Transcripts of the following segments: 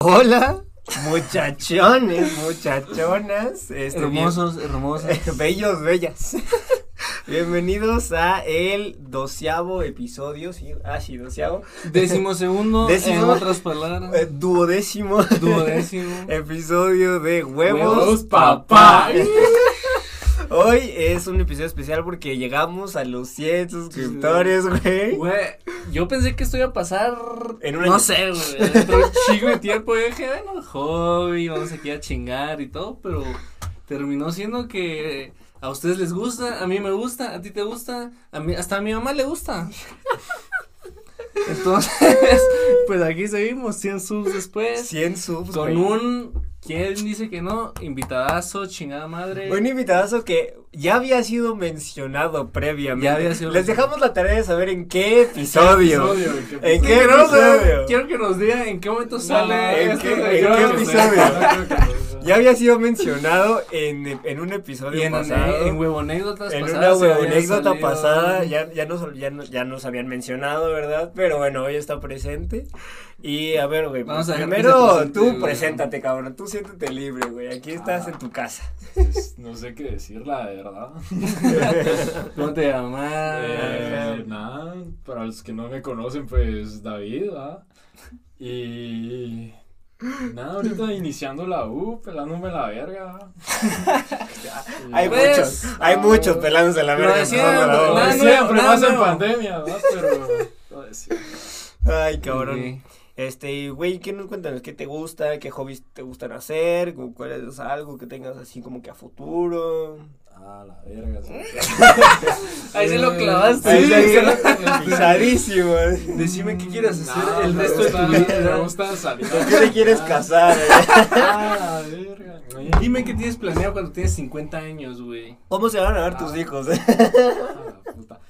Hola, muchachones, muchachonas, este, hermosos, hermosos. bien- bellos, bellas. Bienvenidos a el doceavo episodio, sí, ah, sí, doceavo, Décimo segundo, Décimo. en otras palabras. eh, duodécimo Duodécimo. episodio de Huevos, Huevos, papá. Hoy es un episodio especial porque llegamos a los 100 suscriptores, güey. Güey, yo pensé que esto iba a pasar. En un no año. sé, güey. Dentro de un chingo de tiempo. Yo dije, bueno, hobby, vamos aquí a chingar y todo. Pero terminó siendo que a ustedes les gusta, a mí me gusta, a ti te gusta, a mí, hasta a mi mamá le gusta. Entonces, pues aquí seguimos, 100 subs después. 100 subs, Con güey. un, ¿quién dice que no? Invitadazo, chingada madre. Un invitadazo que ya había sido mencionado previamente. Ya había sido Les mencionado. dejamos la tarea de saber en qué episodio. ¿En qué queremos saber- episodio? quiero que nos diga en qué momento ¿en sale qué- esto en qué episodio? Ya había sido mencionado en, en un episodio Y en, pasado. en huevonécdotas en pasadas una pasada ya, ya, nos, ya, ya nos habían mencionado, ¿verdad? Pero bueno, hoy está presente. Y a ver, güey, Vamos primero presente, tú güey. preséntate, cabrón. Tú siéntete libre, güey. Aquí estás Ah. en tu casa. Pues, no sé qué decir, la verdad. ¿Cómo te llamas? Eh, nada, para los que no me conocen, pues David, ¿va? Y. Nada, ahorita iniciando la U, pelándome la verga. Hay Pues, muchos, hay ah, muchos pelándose la verga. siempre, de nuevo, siempre, nada más en pandemia, ¿va? Pero. Ay, cabrón. Sí. Este, güey, ¿qué nos cuentas? ¿Qué te gusta? ¿Qué hobbies te gustan hacer? ¿Cu- ¿Cuál es algo que tengas así como que a futuro? Ah, la verga. Ahí se lo clavaste. Ahí Sí, está, sí. pisadísimo. ¿eh? Decime qué quieres hacer Nah, el me resto de gusta- tu Me vida. gusta salir. ¿Con qué te quieres casar? eh? Ah, la verga. No, Dime qué tienes planeado cuando tienes 50 años, güey. ¿Cómo se van a ver tus hijos? eh?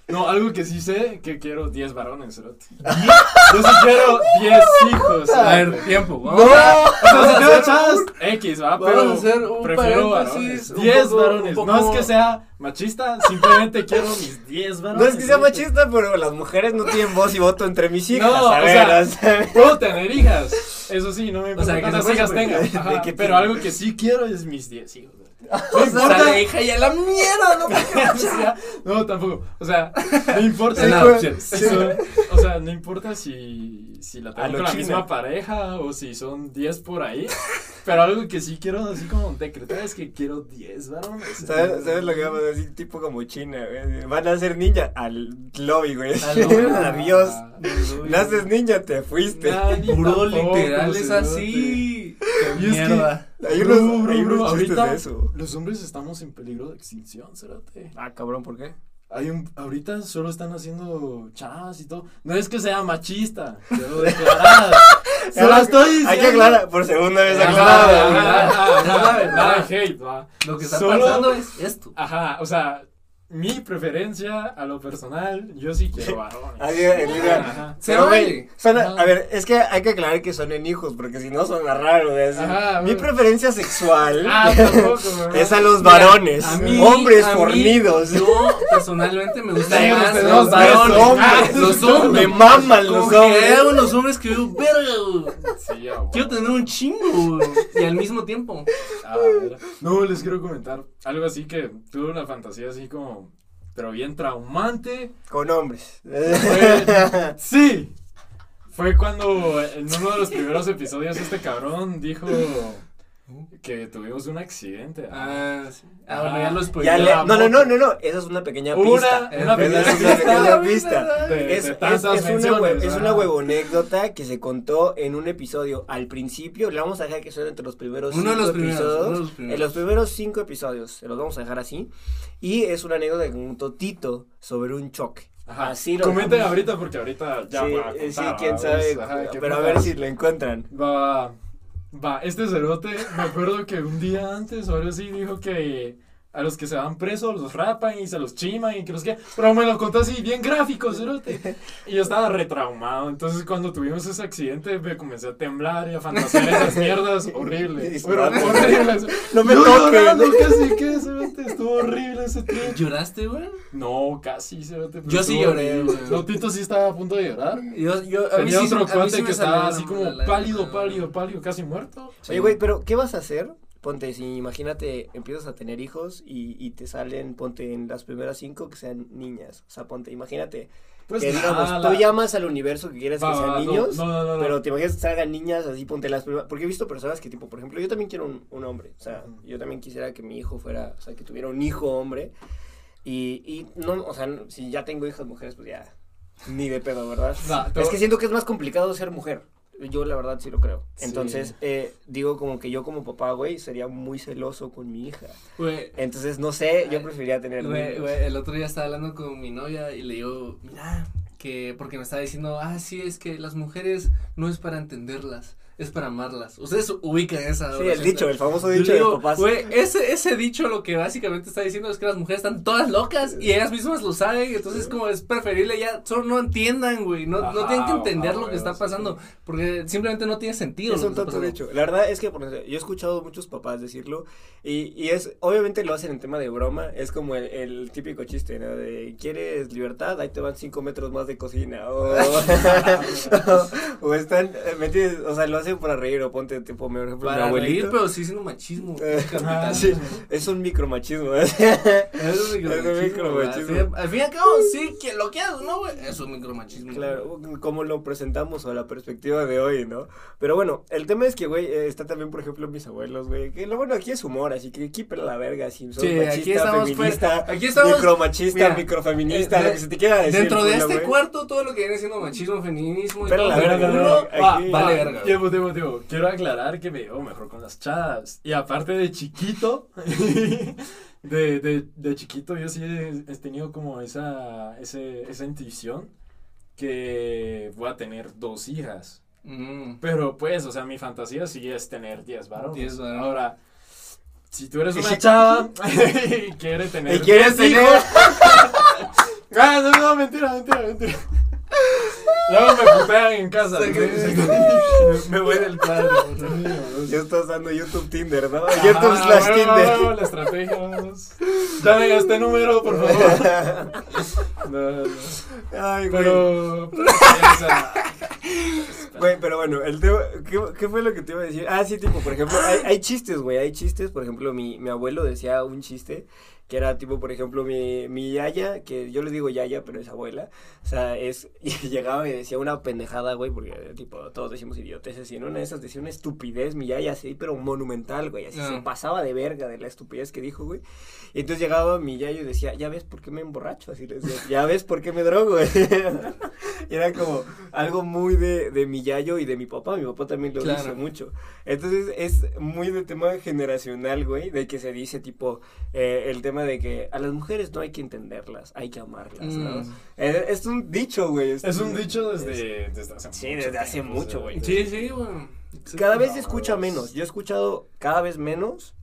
No, algo que sí sé, que quiero 10 varones, cerote. Yo sí quiero 10 hijos. A ver, tiempo. Vamos ¡No! a, O sea, si tengo un- X, va, vamos pero a hacer un prefiero varones. un 10 poco- varones. un No es poco- que sea machista, simplemente quiero mis 10 No varones. es que sea machista, pero las mujeres no tienen voz y voto entre mis hijas. No, a o ver, sea, o sea, Puedo tener hijas. Eso sí, no me importa sea, que cuántas hijas tenga. pues, de Ajá, pero algo que sí quiero es mis 10 hijos. o sea, Sale hija y a la mierda, no sea, no, tampoco. O sea, no importa. Eso- adopción. eso- o sea, no importa si, si la tengo lo con la misma pareja o si son 10 por ahí. Pero algo que sí quiero así como decretar es que quiero 10 varones. ¿Sabes, ¿Sabes lo que vamos a decir? Tipo como China, güey. Van a ser ninja al lobby, güey. Al lobby. Adiós. Ah, Naces ninja, te fuiste. nah, Puro tampoco, literal es cerote. Así. Y es que- Mierda. Hay Bro, unos, bro, hay bro, unos ahorita de eso. los hombres estamos en peligro de extinción, cerote. Ah, cabrón, ¿por qué? Hay un, ahorita solo están haciendo chavas y todo. No es que sea machista, quiero declarar. Solo estoy diciendo. Hay que aclarar, por segunda vez la verdad. nada de hate, va. Lo que está Solo- pasando es esto. Ajá, o sea, mi preferencia a lo personal, yo sí quiero varones. Mira. Pero, güey, son- Ajá. a ver, es que hay que aclarar que son en hijos, porque si no suena raro, güey. Mi bueno. preferencia sexual Ah, es a los Mira, varones, a mí- hombres a mí, fornidos. Yo personalmente me gustan Sí, más los los varones. hombres. Ah, los hombres. Me maman los hombres. que verga. Sí, a huevo. Quiero tener un chingo. Y al mismo tiempo. A ver, No, les quiero comentar algo así que tuve una fantasía así como, pero bien traumante. Con hombres. Fue- sí. Fue cuando en uno de los primeros episodios este cabrón dijo que tuvimos un accidente. Ah, sí. Ah, bueno, ya lo Ya spoileé. le- no, no, no, no, no, esa es una pequeña pista. una pequeña una pista. pequeña pista. de, Es, de es- es una, es una huevonécdota que se contó en un episodio al principio. Le vamos a dejar que suene entre los primeros Uno de cinco los primeros, episodios. uno de los primeros. En los primeros cinco episodios, se los vamos a dejar así. Y es una anécdota que contó Tito sobre un choque. Ajá. Así lo Comenten dejamos. ahorita porque ahorita ya sí, va a eh, sí, contar, quién sabe. Ajá, pero a ver si lo encuentran. Va, va, este cerote, me acuerdo que un día antes o algo así dijo que a los que se van presos los rapan y se los chiman y que los que. Pero me lo contó así, bien gráfico, cerote. Y yo estaba retraumado. Entonces, cuando tuvimos ese accidente, me comencé a temblar y a fantasear esas mierdas horribles. Pero horribles. No me toques. llorando casi que, cerote. Estuvo horrible ese trip. ¿Lloraste, güey? No, casi, cerote. Yo sí lloré, horrible. güey. No, Tito sí estaba a punto de llorar. Yo, yo, a mí Tenía sí, otro a mí cuate que estaba así como pálido, pálido, pálido, casi muerto. Oye, güey, pero ¿qué vas a hacer? Ponte, si imagínate, empiezas a tener hijos y, y te salen, ponte, en las primeras cinco que sean niñas. O sea, ponte, imagínate, Pues que digamos, nada, tú llamas al universo que quieres Va, que sean no, niños, no, no, pero te imaginas que salgan niñas, así, ponte las primeras, porque he visto personas que, tipo, por ejemplo, yo también quiero un, un hombre, o sea, yo también quisiera que mi hijo fuera, o sea, que tuviera un hijo hombre, y, y no, o sea, si ya tengo hijas mujeres, pues ya, ni de pedo, ¿verdad? Te Es que siento que es más complicado ser mujer. Yo la verdad sí lo creo. Sí. Entonces, eh, digo como que yo como papá, güey, sería muy celoso con mi hija. Güey, Entonces, no sé, yo preferiría tener güey, el otro día estaba hablando con mi novia y le digo, mira, que porque me estaba diciendo, ah, sí, es que las mujeres no es para entenderlas, es para amarlas. Ustedes ubican esa. Sí, el dicho, el famoso dicho digo, de papás. Güey, ese, ese dicho lo que básicamente está diciendo es que las mujeres están todas locas y ellas mismas lo saben, entonces como es preferible ya, solo no entiendan, güey, no, no tienen que entender ajá, lo que está sí. pasando, porque simplemente no tiene sentido. Es un tonto dicho. La verdad es que por ejemplo, yo he escuchado muchos papás decirlo y, y es, obviamente lo hacen en tema de broma, es como el, el típico chiste, ¿no? De, ¿quieres libertad? Ahí te van cinco metros más de cocina. O, o están, eh, ¿me entiendes? O sea, lo hacen para reír o ponte tipo, por ejemplo, mi Para reír, abuelito. pero sí siendo machismo. Eh, sí, es un micromachismo. ¿eh? Es un micromachismo. Es un. Así, Al fin y al cabo, sí, que lo quieras o no, es un micromachismo. Claro, como lo presentamos a la perspectiva de hoy, ¿no? Pero bueno, el tema es que, güey, eh, está también, por ejemplo, mis abuelos, güey, que lo bueno aquí es humor, así que aquí la verga, si sos Sí, machista, aquí estamos, feminista, pues, aquí estamos, micromachista, mira, microfeminista, eh, lo que se te quiera decir. Dentro de este güey. cuarto, todo lo que viene siendo machismo, feminismo y todo la verga, que aquí- va, aquí- vale verga. güey. Tiempo, tiempo, tiempo. Quiero aclarar que me llevo mejor con las chadas. Y aparte de chiquito, de, de, de chiquito yo sí he, he tenido como esa, ese, esa intuición que voy a tener dos hijas. Mm. Pero pues, o sea, mi fantasía sí es tener 10 varones. 10 varones. Ahora, si tú eres una chava y quieres tener Y quieres 10 tener- Ah, no, no, mentira, mentira, mentira. Luego me putean en casa. Sí, ¿no? Me voy del cuadro. Ya estás dando YouTube Tinder, ¿no? Ajá, YouTube slash bueno, Tinder. bueno, la estrategia, a este número, por favor. No, no, no. Ay, güey. Pero, Güey, pero bueno, el tema, ¿qué, qué fue lo que te iba a decir? Ah, sí, tipo, por ejemplo, hay, hay chistes, güey, hay chistes, por ejemplo, mi, mi abuelo decía un chiste que era tipo, por ejemplo, mi, mi yaya, que yo le digo yaya, pero es abuela, o sea, es, y llegaba y decía una pendejada, güey, porque, tipo, todos decimos idioteces, y en una de esas decía una estupidez, mi yaya, así, pero monumental, güey, así Ah. se pasaba de verga de la estupidez que dijo, güey, y entonces llegaba mi yayo y decía, ya ves por qué me emborracho, así le decía, ya ves por qué me drogo, güey. Y era como algo muy de, de mi yayo y de mi papá. Mi papá también lo Claro. dice mucho. Entonces es muy de tema generacional, güey, de que se dice tipo eh, el tema de que a las mujeres no hay que entenderlas, hay que amarlas, ¿no? Mm. Eh, es un dicho, güey. es un dicho desde, desde hace Sí, mucho desde hace tiempo, mucho, güey. Sí, sí, güey. Cada vez se escucha es- menos. Yo he escuchado cada vez menos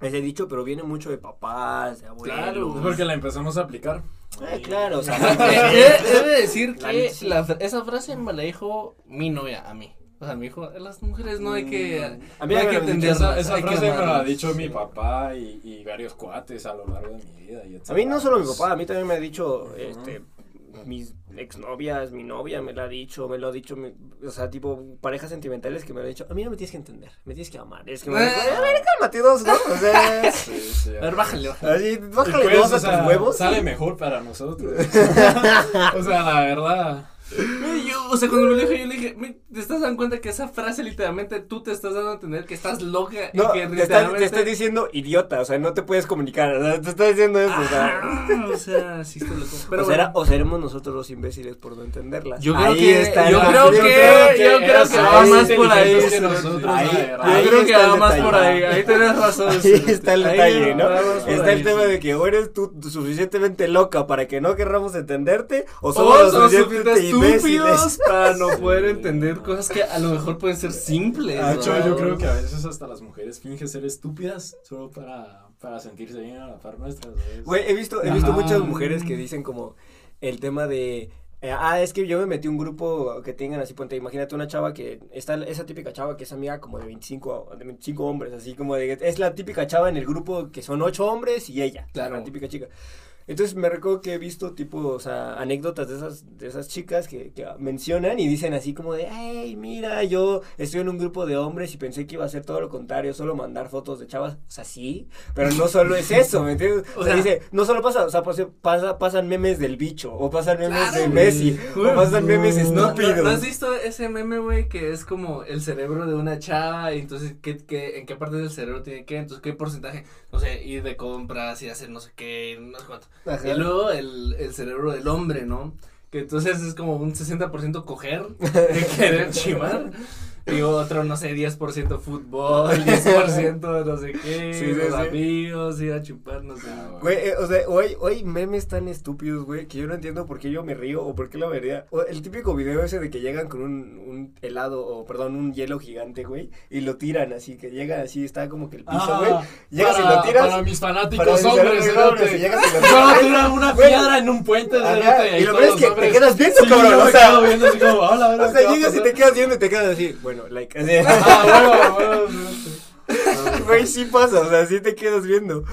ese dicho, pero viene mucho de papás, de abuelos. Claro. Es porque la empezamos a aplicar. Eh, claro, o sea, Eh, He de decir que la fr- esa frase me la dijo mi novia a mí. O sea, me dijo, las mujeres no hay que. Mm. A mí no hay me que entenderlas, Esa, esa frase me la ha dicho mi papá y, y varios cuates a lo largo de mi vida. y A mí no solo mi papá, a mí también me ha dicho, Ujú. este, mis exnovias, mi novia me la ha dicho, me lo ha dicho, mi- o sea, tipo, parejas sentimentales que me lo han dicho, a mí no me tienes que entender, me tienes que amar, es que me Eh. a ver, cálmate dos, ¿no? O sea, Sí, sí. A ver, bájale, bájale. bájale pues, dos o a sea, tus huevos. Sale mejor para nosotros. o sea, la verdad. Yo, o sea, cuando me lo dijo, yo le dije, "Me- ¿te estás dando cuenta que esa frase literalmente tú te estás dando a entender que estás loca No, y que te estás, te literalmente- estás diciendo idiota, o sea, no te puedes comunicar, o sea, te estás diciendo eso, o sea. Ah, o sea, sí estoy loco. Pero o, será- bueno. o seremos nosotros los imbéciles por no entenderlas. Yo creo Ahí que- está yo el- creo que- yo creo que ellas va son más por ahí, que nosotros, ahí- verdad. Yo ahí creo que va más detalle. por ahí, ahí tenés razón. Ahí está el Ahí detalle, ¿no? va Está ahí, el tema sí. de que o eres tú suficientemente loca para que no querramos entenderte, o somos lo suficientemente. Estúpidos para no poder entender cosas que a lo mejor pueden ser simples. De hecho, ¿no? yo creo que a veces hasta las mujeres fingen ser estúpidas solo para para sentirse bien a la par nuestra. ¿sabes? Güey, he visto, he visto Ajá. muchas mujeres que dicen como el tema de. eh, ah, es que yo me metí un grupo que tengan así, ponte, imagínate una chava que está, esa típica chava que es amiga como de 25, de 25 hombres, así como de, es la típica chava en el grupo que son 8 hombres y ella, Claro. la típica chica. Entonces me recuerdo que he visto tipo, o sea, anécdotas de esas, de esas chicas que, que mencionan y dicen así como de, hey, mira, yo estoy en un grupo de hombres y pensé que iba a ser todo lo contrario, solo mandar fotos de chavas. O sea, sí, pero no solo es eso, ¿me entiendes? O, O sea, sea- dice, no solo pasa, o sea, pues, pasa, pasan memes del bicho, o pasan memes Claro, de güey. Messi, o pasan memes ¿No, no, estúpidos. ¿no has visto ese meme, güey, que es como el cerebro de una chava y entonces ¿qué, qué, en qué parte del cerebro tiene qué? Entonces, ¿qué porcentaje? No sé, ir de compras y hacer no sé qué, no sé cuánto. Ajá. Y luego el, el cerebro del hombre, ¿no? Que entonces es como un 60% coger, de querer chimar. Y otro, no sé, 10% fútbol, 10% no sé qué, Sí, sí, los sí. amigos, ir a chupar, no sé. Güey, eh, o sea, hoy, hoy memes tan estúpidos, güey, que yo no entiendo por qué yo me río o por qué lo vería. O el típico video ese de que llegan con un, un helado, o perdón, un hielo gigante, güey, y lo tiran así, que llega así, está como que el piso, Ah, güey. Llegas y lo tiras. Para mis fanáticos para mis hombres, hombres, cerote. y llegas y lo tiras. tiran una piedra en un puente, Ajá, y lo peor es que te hombres- quedas viendo, cabrón, O sea, llegas y te quedas viendo y te quedas así, bueno, like, así. Ah, huevo, huevo, cerote. Güey, sí pasa, o sea, sí te quedas viendo.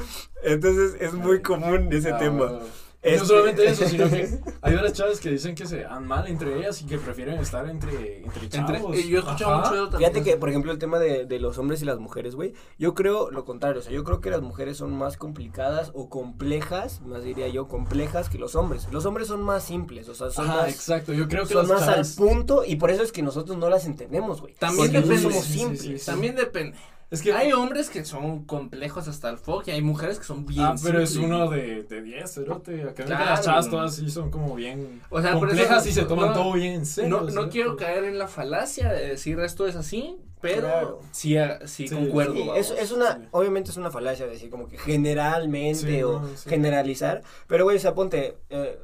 Entonces es muy común ese Ah, tema. huevo. Este- No solamente eso, sino que hay varias chavas que dicen que se dan mal entre ellas y que prefieren estar entre, entre Entre, chavos. y yo he escuchado Ajá. mucho de. Fíjate que, por ejemplo, el tema de, de los hombres y las mujeres, güey, yo creo lo contrario, o sea, yo creo que las mujeres son más complicadas o complejas, más diría yo, complejas que los hombres. Los hombres son más simples, o sea, son Ajá, más, exacto. Yo creo que son las más chavas- al punto y por eso es que nosotros no las entendemos, güey. También depende. somos Sí, sí, sí, simples. sí. También depende. Es que Hay hombres que son complejos hasta el fuck y hay mujeres que son bien Ah, pero es uno de, de 10, cerote. Acá Claro. las chavas todas sí son como bien O sea, por complejas eso- y se toman no- todo bien en serio. No, quiero caer en la falacia de decir esto es así, pero Claro. sí, ah, sí, Sí, concuerdo. Sí, es, es una, sí. obviamente es una falacia decir como que generalmente Sí, o no, sí. generalizar, pero güey, o sea, ponte, eh,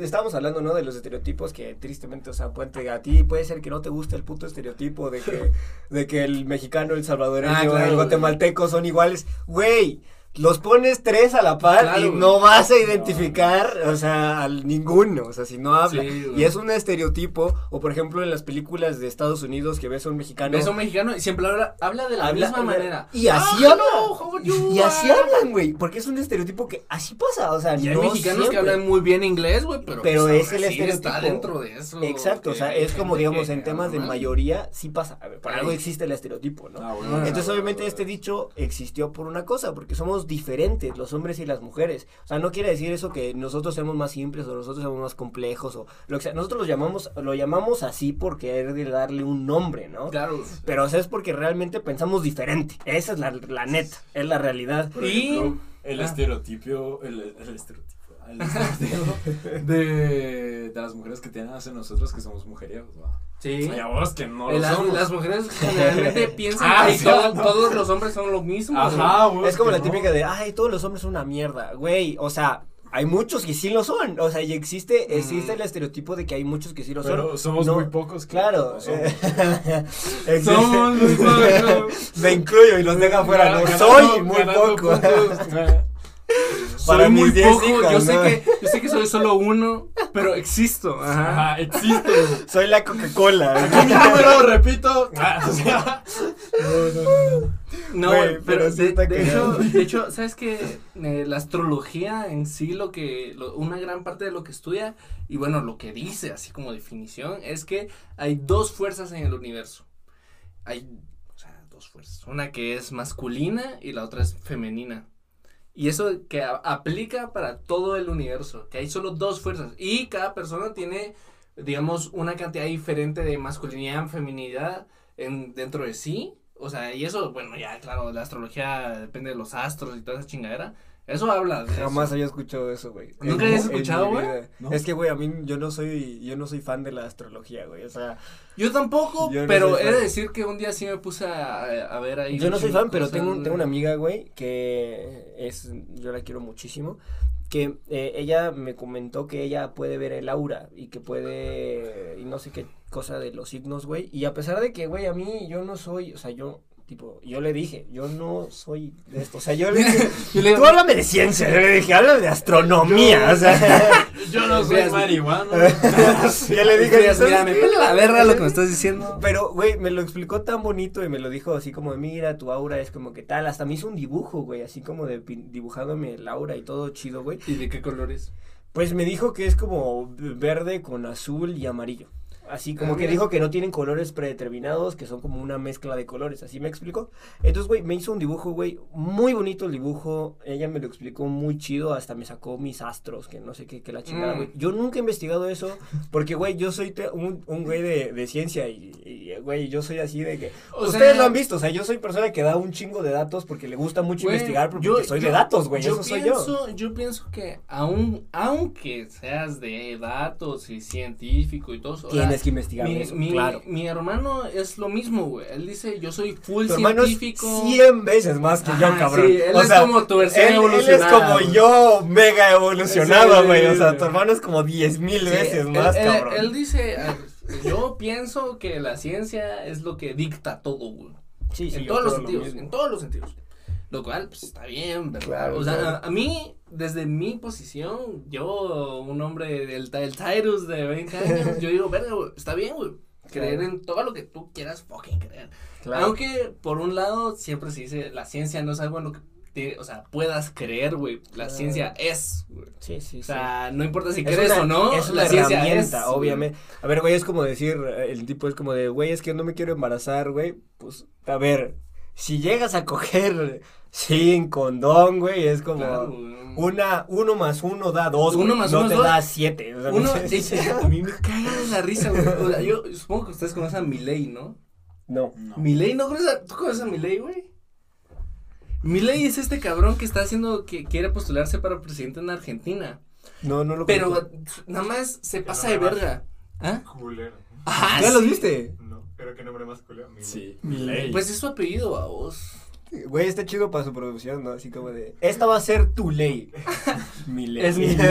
estábamos hablando, ¿no? De los estereotipos que tristemente, o sea, ponte, a ti puede ser que no te guste el puto estereotipo de que, de que el mexicano, el salvadoreño, Ah, claro, el guatemalteco son iguales, güey. Los pones tres a la par Claro, y güey. no vas a identificar, o sea, al ninguno, o sea, si no habla. Sí, y es un estereotipo, o por ejemplo en las películas de Estados Unidos que ves a un mexicano. Ves a un mexicano y siempre habla, habla de la Habla- misma manera. Y así Ah, habla. no, how you Y así are. hablan, güey. Porque es un estereotipo que así pasa. O sea, Y hay no mexicanos que hablan muy bien inglés, güey, pero, Pero pues, es el está estereotipo. dentro de eso. Exacto, o sea, es como digamos en temas de mayoría, sí pasa. A ver, por algo existe el estereotipo, ¿no? Ah, Entonces, ah, obviamente, bueno. este dicho existió por una cosa, porque somos diferentes, los hombres y las mujeres. O sea, no quiere decir eso que nosotros seamos más simples o nosotros seamos más complejos o lo que sea. Nosotros lo llamamos, lo llamamos así porque es de darle un nombre, ¿no? Claro. Pero o sea, es porque realmente pensamos diferente. Esa es la, la neta, es la realidad. Por Y- ejemplo, el Ah. estereotipo, el, el estereotipo, el estereotipo de, de las mujeres que tienen hacia nosotros que somos mujeriegos, ¿va? Sí. Y a vos que no lo las, somos. las mujeres generalmente piensan Ah, que sí. todo- todos los hombres son lo mismo. güey. Ajá, vos Es como la no. típica de, ay, todos los hombres son una mierda, güey. O sea, hay muchos que sí lo son. O sea, y existe, existe Mm. el estereotipo de que hay muchos que sí lo Pero son. somos No, muy pocos que Claro. no somos. existe- Somos muy pocos. Me incluyo y los deja fuera. No, Ganando- soy muy poco. puntos. Para soy muy 10 poco. hijas, yo, sé que, yo sé que soy solo uno, pero existo. Ajá. Güey. Soy la Coca-Cola. Aquí mi número, repito. Ah, o sea, no, no, no, pero, pero sí de, está de hecho, cagado. de hecho, ¿sabes qué? Eh, la astrología en sí, lo que, lo- una gran parte de lo que estudia, y bueno, lo que dice, así como definición, es que hay dos fuerzas en el universo. Hay, o sea, dos fuerzas. Una que es masculina y la otra es femenina. Y eso que aplica para todo el universo, que hay solo dos fuerzas. Y cada persona tiene, digamos, una cantidad diferente de masculinidad, feminidad en, dentro de sí. O sea, y eso, bueno, ya, claro, la astrología depende de los astros y toda esa chingadera. Eso habla de Jamás eso. había escuchado eso, güey. ¿Nunca habías escuchado, güey? Es que, güey, a mí yo no soy, yo no soy fan de la astrología, güey. O sea, Yo tampoco, Yo no pero he de decir que un día sí me puse a, a ver ahí. Yo no soy fan, pero tengo, tengo una amiga, güey, que es, yo la quiero muchísimo, que eh, ella me comentó que ella puede ver el aura y que puede, y no sé qué cosa de los signos, güey, y a pesar de que, güey, a mí yo no soy, o sea, yo Tipo, yo le dije, yo no soy de esto. O sea, yo le dije, tú háblame de ciencia. Yo le dije, háblame de astronomía. o sea, yo no soy marihuana. yo le dije, mira, me pela la verga lo que me estás diciendo. Pero, güey, me lo explicó tan bonito y me lo dijo así como, mira, tu aura es como que tal. Hasta me hizo un dibujo, güey, así como de dibujándome el aura y todo chido, güey. ¿Y de qué colores? Pues me dijo que es como verde con azul y amarillo. Así como que dijo que no tienen colores predeterminados, que son como una mezcla de colores, así me explicó. Entonces, güey, me hizo un dibujo, güey, muy bonito el dibujo. Ella me lo explicó muy chido, hasta me sacó mis astros, que no sé qué, que la chingada, güey. Mm. Yo nunca he investigado eso, porque, güey, yo soy un, un güey de, de, ciencia y, güey, yo soy así de que... ustedes lo han visto, o sea, yo soy persona que da un chingo de datos porque le gusta mucho investigar, porque yo, soy de datos, güey, eso soy yo. Yo pienso que aun, aunque seas de datos y científico y todo eso que investigar mi, claro. Mi hermano es lo mismo, güey. Él dice, yo soy full tu científico. Es 100 veces más que yo, cabrón. Sí, él es como tu versión evolucionada. Él es como yo, mega evolucionado, güey. o sea, tu hermano es como 10 mil veces más, cabrón. Él, dice, yo pienso que la ciencia es lo que dicta todo, güey. Sí, sí, en todos los sentidos, en todos los sentidos. Lo cual, pues, está bien, ¿verdad? Claro, o sea, a, mí, desde mi posición, yo, un hombre del, del Tyrus de 20 años, yo digo, verga, está bien, güey. Creer en todo lo que tú quieras fucking creer. Aunque, por un lado, siempre se dice, la ciencia no es algo en lo que te, o sea, puedas creer, güey. La ciencia es, güey. Sí, sí, O sea, no importa si crees o no, es la ciencia herramienta, es, obviamente. A ver, güey, es como decir, el tipo es como de, güey, es que no me quiero embarazar, güey. Pues, a ver, si llegas a coger sin condón, güey, es como una, uno más uno da dos, uno más no te da siete. O sea, uno, a mí me cae la risa, güey. O sea, yo supongo que ustedes conocen a Milei, ¿no? No. no. ¿Milei no conoces a, tú conoces a Milei, güey? Milei es este cabrón que está haciendo, que quiere postularse para presidente en Argentina. No, no lo Pero nada más se pasa de verga. ¿Ah? Culero. ¿Ya los viste? No, pero qué nombre más culero. Sí, Milei. Pues es su apellido, a vos. Güey, está chido para su producción, ¿no? Así como de, esta va a ser tu ley. mi ley. Es mi ley.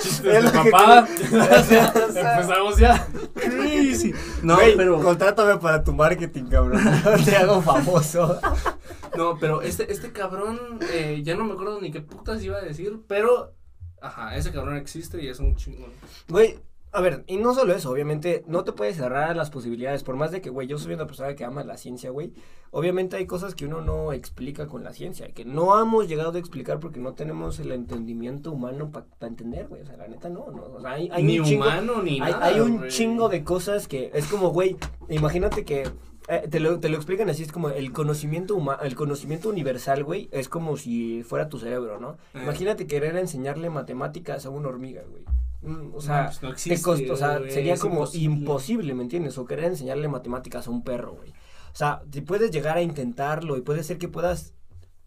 Chistes papá. Empezamos ya. Crazy. No, pero. Contrátame para tu marketing, cabrón. Te hago famoso. No, pero este, este cabrón, eh, ya no me acuerdo ni qué putas iba a decir, pero. Ajá, ese cabrón existe y es un chingón. Güey, a ver, y no solo eso, obviamente no te puedes cerrar las posibilidades, por más de que, güey, yo soy una persona que ama la ciencia, güey, obviamente hay cosas que uno no explica con la ciencia, que no hemos llegado a explicar porque no tenemos el entendimiento humano para entender, güey, o sea, la neta no, no, o sea, hay, ni un humano ni hay, nada, Hay un chingo de cosas que es como, güey, imagínate que eh, te, lo, te lo explican así, es como el conocimiento humano, el conocimiento universal, güey, es como si fuera tu cerebro, ¿no? Eh. Imagínate querer enseñarle matemáticas a una hormiga, güey. Mm, o sea, pues o sea sería como imposible. ¿me entiendes? O querer enseñarle matemáticas a un perro, güey. O sea, si puedes llegar a intentarlo y puede ser que puedas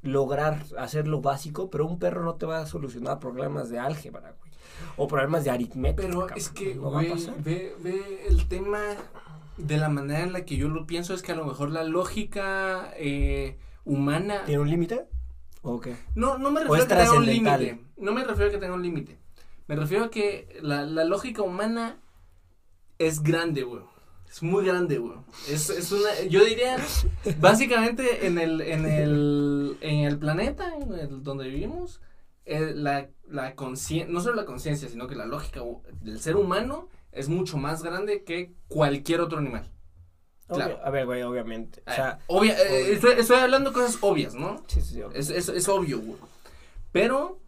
lograr hacer lo básico, pero un perro no te va a solucionar problemas de álgebra, güey. O problemas de aritmética. Pero es que, güey, ve, ve el tema de la manera en la que yo lo pienso, es que a lo mejor la lógica eh, humana... ¿Tiene un límite? ¿O qué? No, no me refiero a que tenga un límite. No me refiero a que tenga un límite. Me refiero a que la, la lógica humana es grande, güey. Es muy grande, güey. Es, es una, yo diría, básicamente en el, en el, en el planeta en el, donde vivimos, eh, la, la conciencia, no solo la conciencia, sino que la lógica del ser humano es mucho más grande que cualquier otro animal. Claro. a ver, güey, obviamente. O sea, obvia, eh, estoy, estoy, hablando de cosas obvias, ¿no? Sí, sí, sí. Es, es, es obvio, güey. Pero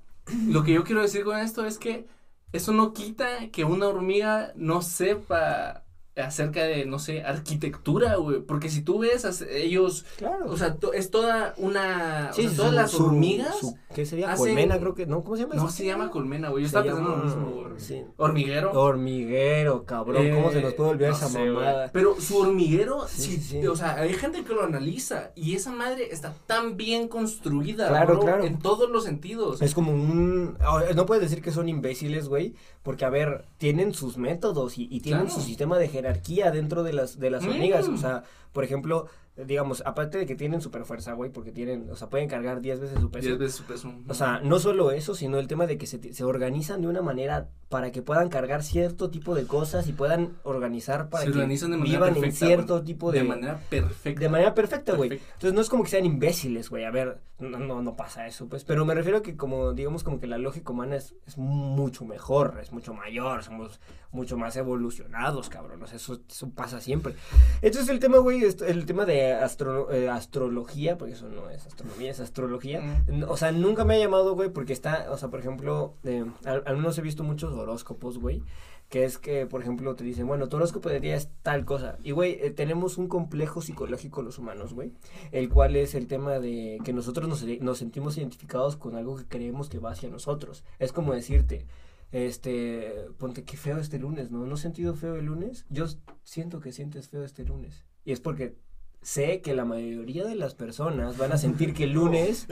lo que yo quiero decir con esto es que eso no quita que una hormiga no sepa acerca de, no sé, arquitectura, güey. Porque si tú ves, ellos, claro. o sea, es toda una, sí, o sea, todas las hormigas. ¿Qué sería? colmena, creo que, ¿no? ¿Cómo se llama? No, se llama colmena, güey. Yo estaba pensando lo mismo, Sí. Hormiguero. Hormiguero, cabrón. ¿Cómo se nos puede olvidar esa mamada? Pero su hormiguero, sí, o sea, hay gente que lo analiza y esa madre está tan bien construida, claro, claro. en todos los sentidos. Es como un, no puedes decir que son imbéciles, güey, porque a ver, tienen sus métodos y, tienen su sistema de jerarquía dentro de las, de las hormigas. O mm. sea, por ejemplo, digamos, aparte de que tienen super fuerza, güey, porque tienen, o sea, pueden cargar 10 veces su peso. 10 veces su peso. O sea, no solo eso, sino el tema de que se, se organizan de una manera para que puedan cargar cierto tipo de cosas y puedan organizar para se que organizan de manera vivan perfecta, en cierto tipo de... De manera perfecta. De manera perfecta, güey. Entonces no es como que sean imbéciles, güey. A ver, no, no, no pasa eso, pues. Pero me refiero a que como, digamos, como que la lógica humana es, es mucho mejor, es mucho mayor, somos mucho más evolucionados, cabrón. O sea, eso, eso pasa siempre. Entonces el tema, güey, el tema de astro- eh, astrología, porque eso no es astronomía, es astrología. Mm. O sea, nunca me ha llamado, güey, porque está, o sea, por ejemplo, eh, al, al menos he visto muchos horóscopos, güey, que es que, por ejemplo, te dicen, bueno, tu horóscopo de día es tal cosa. Y, güey, eh, tenemos un complejo psicológico los humanos, güey, el cual es el tema de que nosotros nos, nos sentimos identificados con algo que creemos que va hacia nosotros. Es como decirte, este, ponte qué feo este lunes, ¿no? ¿No has sentido feo el lunes? Yo siento que sientes feo este lunes. Y es porque sé que la mayoría de las personas van a sentir que el lunes...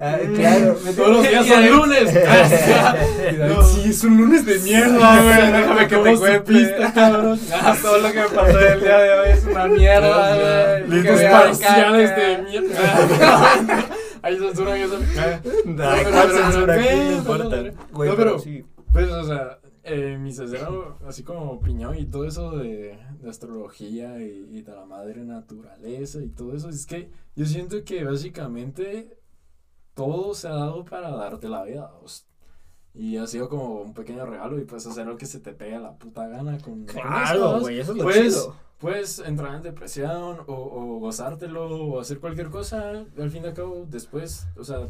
Ah, claro, me- todos los días son lunes. No. Sí, es un lunes de mierda, güey. Déjame que te ¿Cómo cuente. cabrón? Ah, todo lo que me pasó el día de hoy es una mierda, güey. Listos Que parciales de mierda. Ahí censuran eso. Ay, pero- ¿cuál pero- censura? pero- Güey, no, pero. Pues, o sea, eh, mi cesero, así como piñón y todo eso de, de astrología y, y de la madre naturaleza y todo eso, es que yo siento que básicamente todo se ha dado para darte la vida. Y ha sido como un pequeño regalo y puedes hacer lo que se te pega la puta gana con, Claro, güey, eso es lo Pues, chido. Puedes entrar en depresión o, o gozártelo o hacer cualquier cosa. Al fin y al cabo, después, o sea,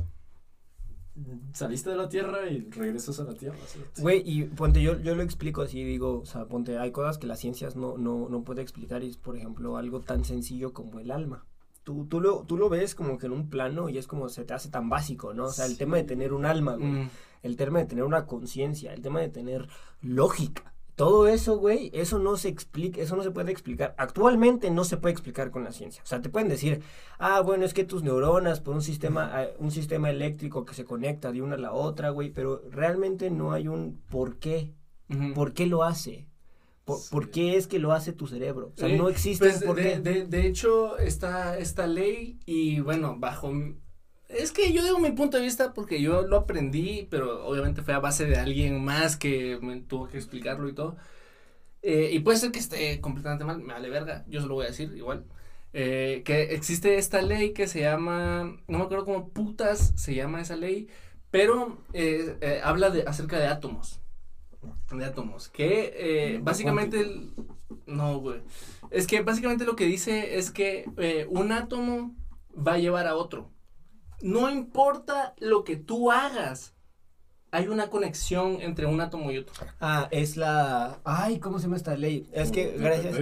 saliste de la tierra y regresas a la tierra. Güey, y ponte, yo, yo lo explico así, digo, o sea, ponte, hay cosas que las ciencias no, no, no puede explicar y es, por ejemplo, algo tan sencillo como el alma. Tú, tú, lo, tú lo ves como que en un plano y es como se te hace tan básico, ¿no? O sea, el tema de tener un alma, güey, Mm. el tema de tener una conciencia, el tema de tener lógica. Todo eso, güey, eso no se explica, eso no se puede explicar. Actualmente no se puede explicar con la ciencia. O sea, te pueden decir, ah, bueno, es que tus neuronas por un sistema, eh, un sistema eléctrico que se conecta de una a la otra, güey, pero realmente no hay un por qué. ¿Por qué lo hace? ¿Por, Sí. por qué es que lo hace tu cerebro? O sea, Eh, no existe pues, un por de, qué. de, de hecho, está esta ley y bueno, bajo... Es que yo digo mi punto de vista porque yo lo aprendí, pero obviamente fue a base de alguien más que me tuvo que explicarlo y todo. Eh, y puede ser que esté completamente mal, me vale verga, yo se lo voy a decir igual. Eh, que existe esta ley que se llama, no me acuerdo cómo putas se llama esa ley, pero eh, habla de acerca de átomos. De átomos. Que básicamente. el- no, güey. Es que básicamente lo que dice es que un átomo va a llevar a otro. No importa lo que tú hagas. Hay una conexión entre un átomo y otro. Ah, es la... Ay, ¿cómo se llama esta ley? Es que, gracias...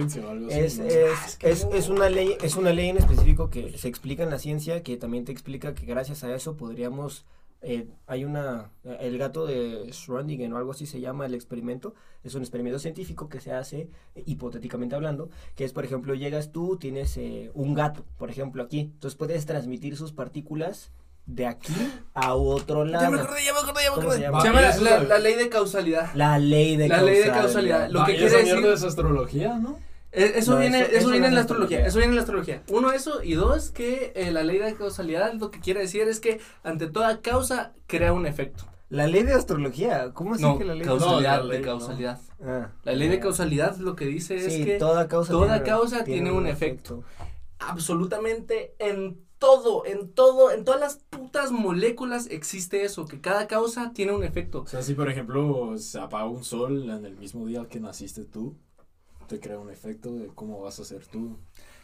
Es, es, es, es una ley, es una ley en específico que se explica en la ciencia, que también te explica que gracias a eso podríamos, eh, hay una, el gato de Schrödinger o algo así se llama el experimento, es un experimento científico que se hace, eh, hipotéticamente hablando, que es, por ejemplo, llegas tú, tienes eh, un gato, por ejemplo, aquí, entonces puedes transmitir sus partículas de aquí a otro lado. ya me acordé, ya me acordé, ya me ¿Cómo acordé. se Se llama? llama la, la- ley de causalidad. La ley de La causalidad. ley de causalidad, lo Ah, que quiere esa decir- es astrología, ¿no? Eh, Eso No, viene, eso- eso, eso viene en la astrología, astrología. eso viene en la astrología. Uno, eso, y dos, que eh, la ley de causalidad lo que quiere decir es que ante toda causa crea un efecto. La ley de astrología, ¿cómo así No, que la ley de causalidad, No, la ley, de no. causalidad. Ah, La ley de causalidad lo que dice es que toda causa, toda causa tiene un efecto. absolutamente en todo, en todo, en todas las putas moléculas existe eso, que cada causa tiene un efecto. O sea, si por ejemplo se apaga un sol en el mismo día que naciste tú, te crea un efecto de cómo vas a ser tú.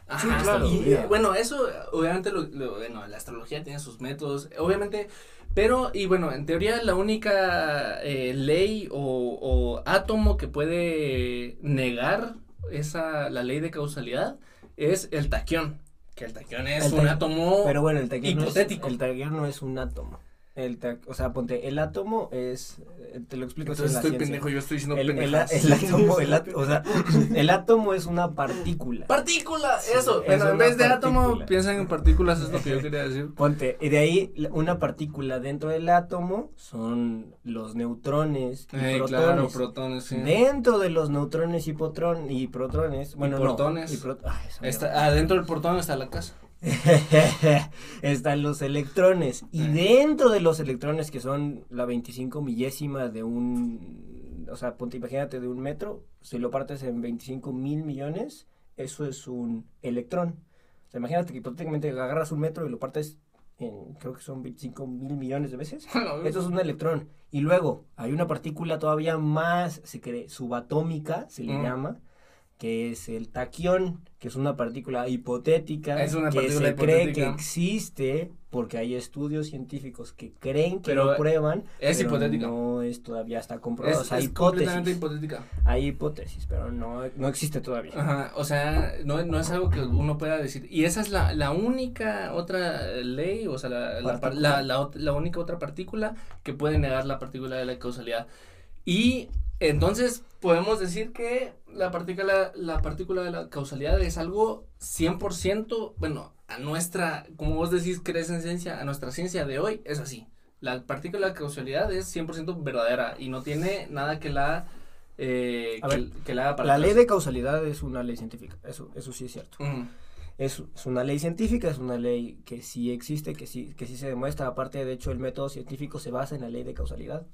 Ajá, claro. Y bueno, eso, obviamente, lo, lo- bueno, la astrología tiene sus métodos, obviamente, pero, y bueno, en teoría la única eh, ley o, o átomo que puede negar esa, la ley de causalidad es el taquión, que el taquión es El un átomo Pero bueno, el taquión no es, hipotético. el taquión no es un átomo. El o sea, ponte, el átomo es eh, te lo explico Entonces estoy ciencia. pendejo, yo estoy diciendo El, el, átomo, el átomo, o sea, el átomo es una partícula. Partícula, Sí, eso. es Bueno, en vez de átomo, piensan en partículas, es lo que yo quería decir. Ponte, y de ahí una partícula dentro del átomo son los neutrones y protones. claro, protones, sí. Dentro de los neutrones y, potron- y protones, bueno, no, portones. y ay, esa mierda. Está, adentro del portón está la casa. Están los electrones. Y Eh. dentro de los electrones, que son la 25 millésima de un. O sea, ponte, imagínate de un metro. Si lo partes en 25 mil millones, eso es un electrón. O sea, imagínate que hipotéticamente agarras un metro y lo partes en. Creo que son 25 mil millones de veces. Esto es un electrón. Y luego hay una partícula todavía más se cree, subatómica, se le Mm. llama, que es el taquión, que es una partícula hipotética Es una que partícula se cree que existe porque hay estudios científicos que creen que Pero lo prueban. es pero hipotética. No es todavía está comprobado. Es, o sea, es completamente hipotética. Hay hipótesis, pero no, no existe todavía. Ajá, o sea, no, no es algo que uno pueda decir. Y esa es la, la única otra ley, o sea, la, la, la única otra partícula que puede negar la partícula de la causalidad. Y entonces podemos decir que la partícula, la partícula de la causalidad es algo 100%, bueno, a nuestra, como vos decís, crees en ciencia, a nuestra ciencia de hoy es así. La partícula de la causalidad es 100% verdadera y no tiene nada que la, eh, que, ver, que la La ley de causalidad es una ley científica, eso, eso sí es cierto. Es, es una ley científica, es una ley que sí existe, que sí, que sí se demuestra. Aparte, de hecho, el método científico se basa en la ley de causalidad.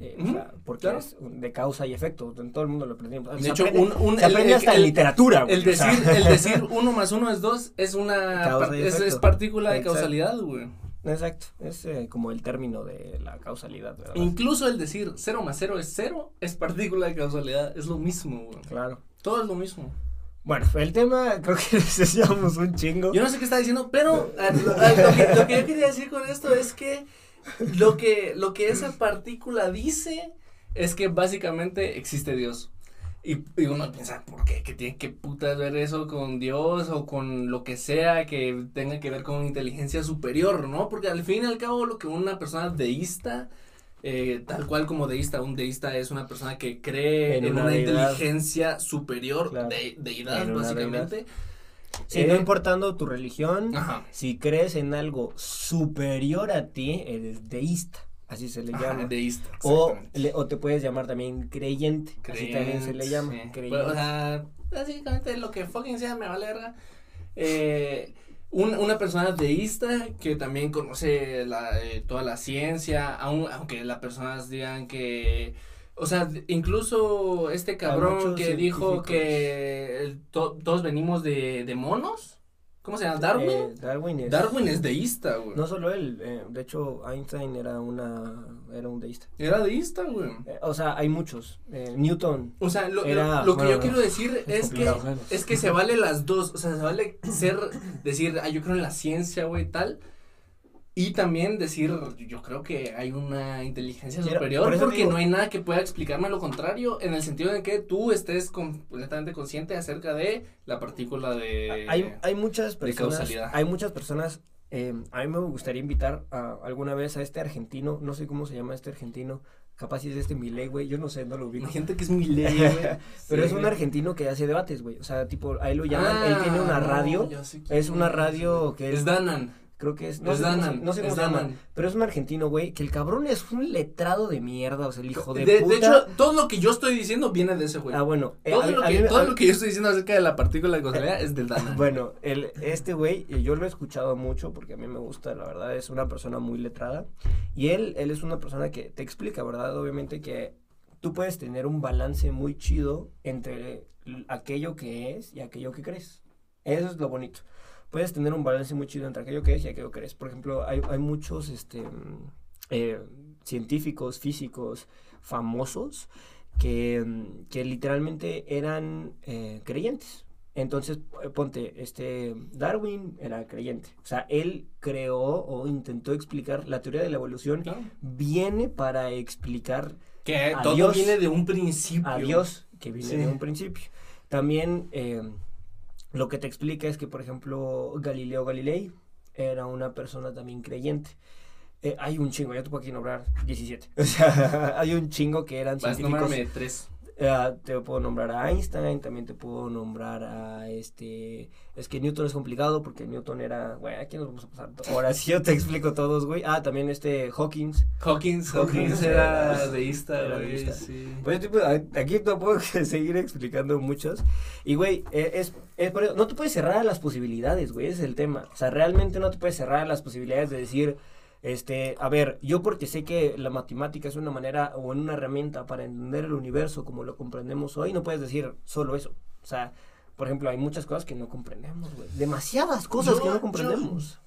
Eh, o sea, porque claro. es de causa y efecto. Todo el mundo lo aprendimos. De Se hecho, aprende- un, un- se aprende hasta en literatura. güey, el o sea. decir, el decir uno más uno es dos es una par- es, partícula de causalidad, güey. Exacto, es eh, como el término de la causalidad, ¿verdad? Incluso el decir cero más cero es cero es partícula de causalidad, es lo mismo, güey. Claro. Todo es lo mismo. Bueno, el tema creo que necesitamos un chingo. Yo no sé qué está diciendo, pero ah, ah, lo que, lo que yo quería decir con esto es que lo que lo que esa partícula dice es que básicamente existe Dios. Y, y uno piensa, ¿por qué? ¿Qué tiene que putas ver eso con Dios o con lo que sea que tenga que ver con inteligencia superior, ¿no? Porque al fin y al cabo lo que una persona deísta, eh, tal cual como deísta, un deísta es una persona que cree En en, una inteligencia superior, Claro. de, deidad En una básicamente. Sí, Eh, no importando tu religión, Ajá. si crees en algo superior a ti, eres deísta. Así se le Ajá, llama. deísta. O, exactamente. le- o te puedes llamar también creyente. así también se le Creyente, llama. sí. creyente. O sea, básicamente lo que fucking sea me vale verga. Eh, un- una persona deísta que también conoce la, eh, toda la ciencia, aun- aunque las personas digan que, o sea, incluso este cabrón que dijo que to- todos venimos de, de monos, ¿cómo se llama? Darwin. Eh, Darwin es. Darwin es deísta, güey. No solo él, eh, de hecho Einstein era una era un deísta. Era deísta, güey. Eh, o sea, hay muchos. Eh, Newton. O sea, lo, lo- Era- lo que bueno, yo quiero decir es que complicado. es que se vale las dos, o sea, se vale ser decir, ah, yo creo en la ciencia, güey, tal. Y también decir, yo creo que hay una inteligencia superior por porque digo- no hay nada que pueda explicarme lo contrario en el sentido de que tú estés completamente consciente acerca de la partícula de hay, hay muchas personas. causalidad. Hay muchas personas. eh, a mí me gustaría invitar a, alguna vez a este argentino. No sé cómo se llama este argentino. Capaz si es este Milei, güey. Yo no sé, no lo vi. Hay gente que es muy ley, güey. Pero Sí, es un argentino que hace debates, güey. O sea, tipo, ahí lo llaman. él Ah, tiene una no, radio. Es una radio que Es es. Danan. Creo que es. No es sé cómo Danan. no sé cómo es se llama. Pero es un argentino, güey. Que el cabrón es un letrado de mierda. O sea, el hijo de, De, de puta. hecho, todo lo que yo estoy diciendo viene de ese güey. ah, bueno. eh, todo a lo, a que, mí- todo a- lo que yo estoy diciendo acerca de la partícula de causalidad es del Danan. Bueno, el, este güey, eh, yo lo he escuchado mucho porque a mí me gusta, la verdad, es una persona muy letrada. Y él, él es una persona que te explica, ¿verdad? Obviamente que tú puedes tener un balance muy chido entre aquello que es y aquello que crees. Eso es lo bonito. Puedes tener un balance muy chido entre aquello que es y aquello que eres. Por ejemplo, hay, hay muchos este, eh, científicos, físicos famosos que, que literalmente eran eh, creyentes. Entonces, eh, ponte, este Darwin era creyente. O sea, él creó o intentó explicar la teoría de la evolución. Claro. Viene para explicar Que A todo Dios. viene de un principio. a Dios, que viene Sí. de un principio. También eh, lo que te explica es que, por ejemplo, Galileo Galilei era una persona también creyente. Eh, hay un chingo, ya te puedo aquí nombrar 17. O sea, hay un chingo que eran Vas científicos. nombrarme tres. Eh, te puedo nombrar a Einstein, también te puedo nombrar a este. Es que Newton es complicado porque Newton era. Güey, aquí nos vamos a pasar. Ahora sí yo te explico todos, güey. Ah, también este Hawkins. Hawkins, Hawkins Hawkins era- deísta, güey, sí. Pues tipo, aquí te puedo seguir explicando muchos. Y, güey, eh, es, es por eso, no te puedes cerrar a las posibilidades, güey, ese es el tema. O sea, realmente no te puedes cerrar a las posibilidades de decir, este, a ver, yo porque sé que la matemática es una manera o una herramienta para entender el universo como lo comprendemos hoy, no puedes decir solo eso. O sea, por ejemplo, hay muchas cosas que no comprendemos, güey. Demasiadas cosas Yo- que no yo- comprendemos.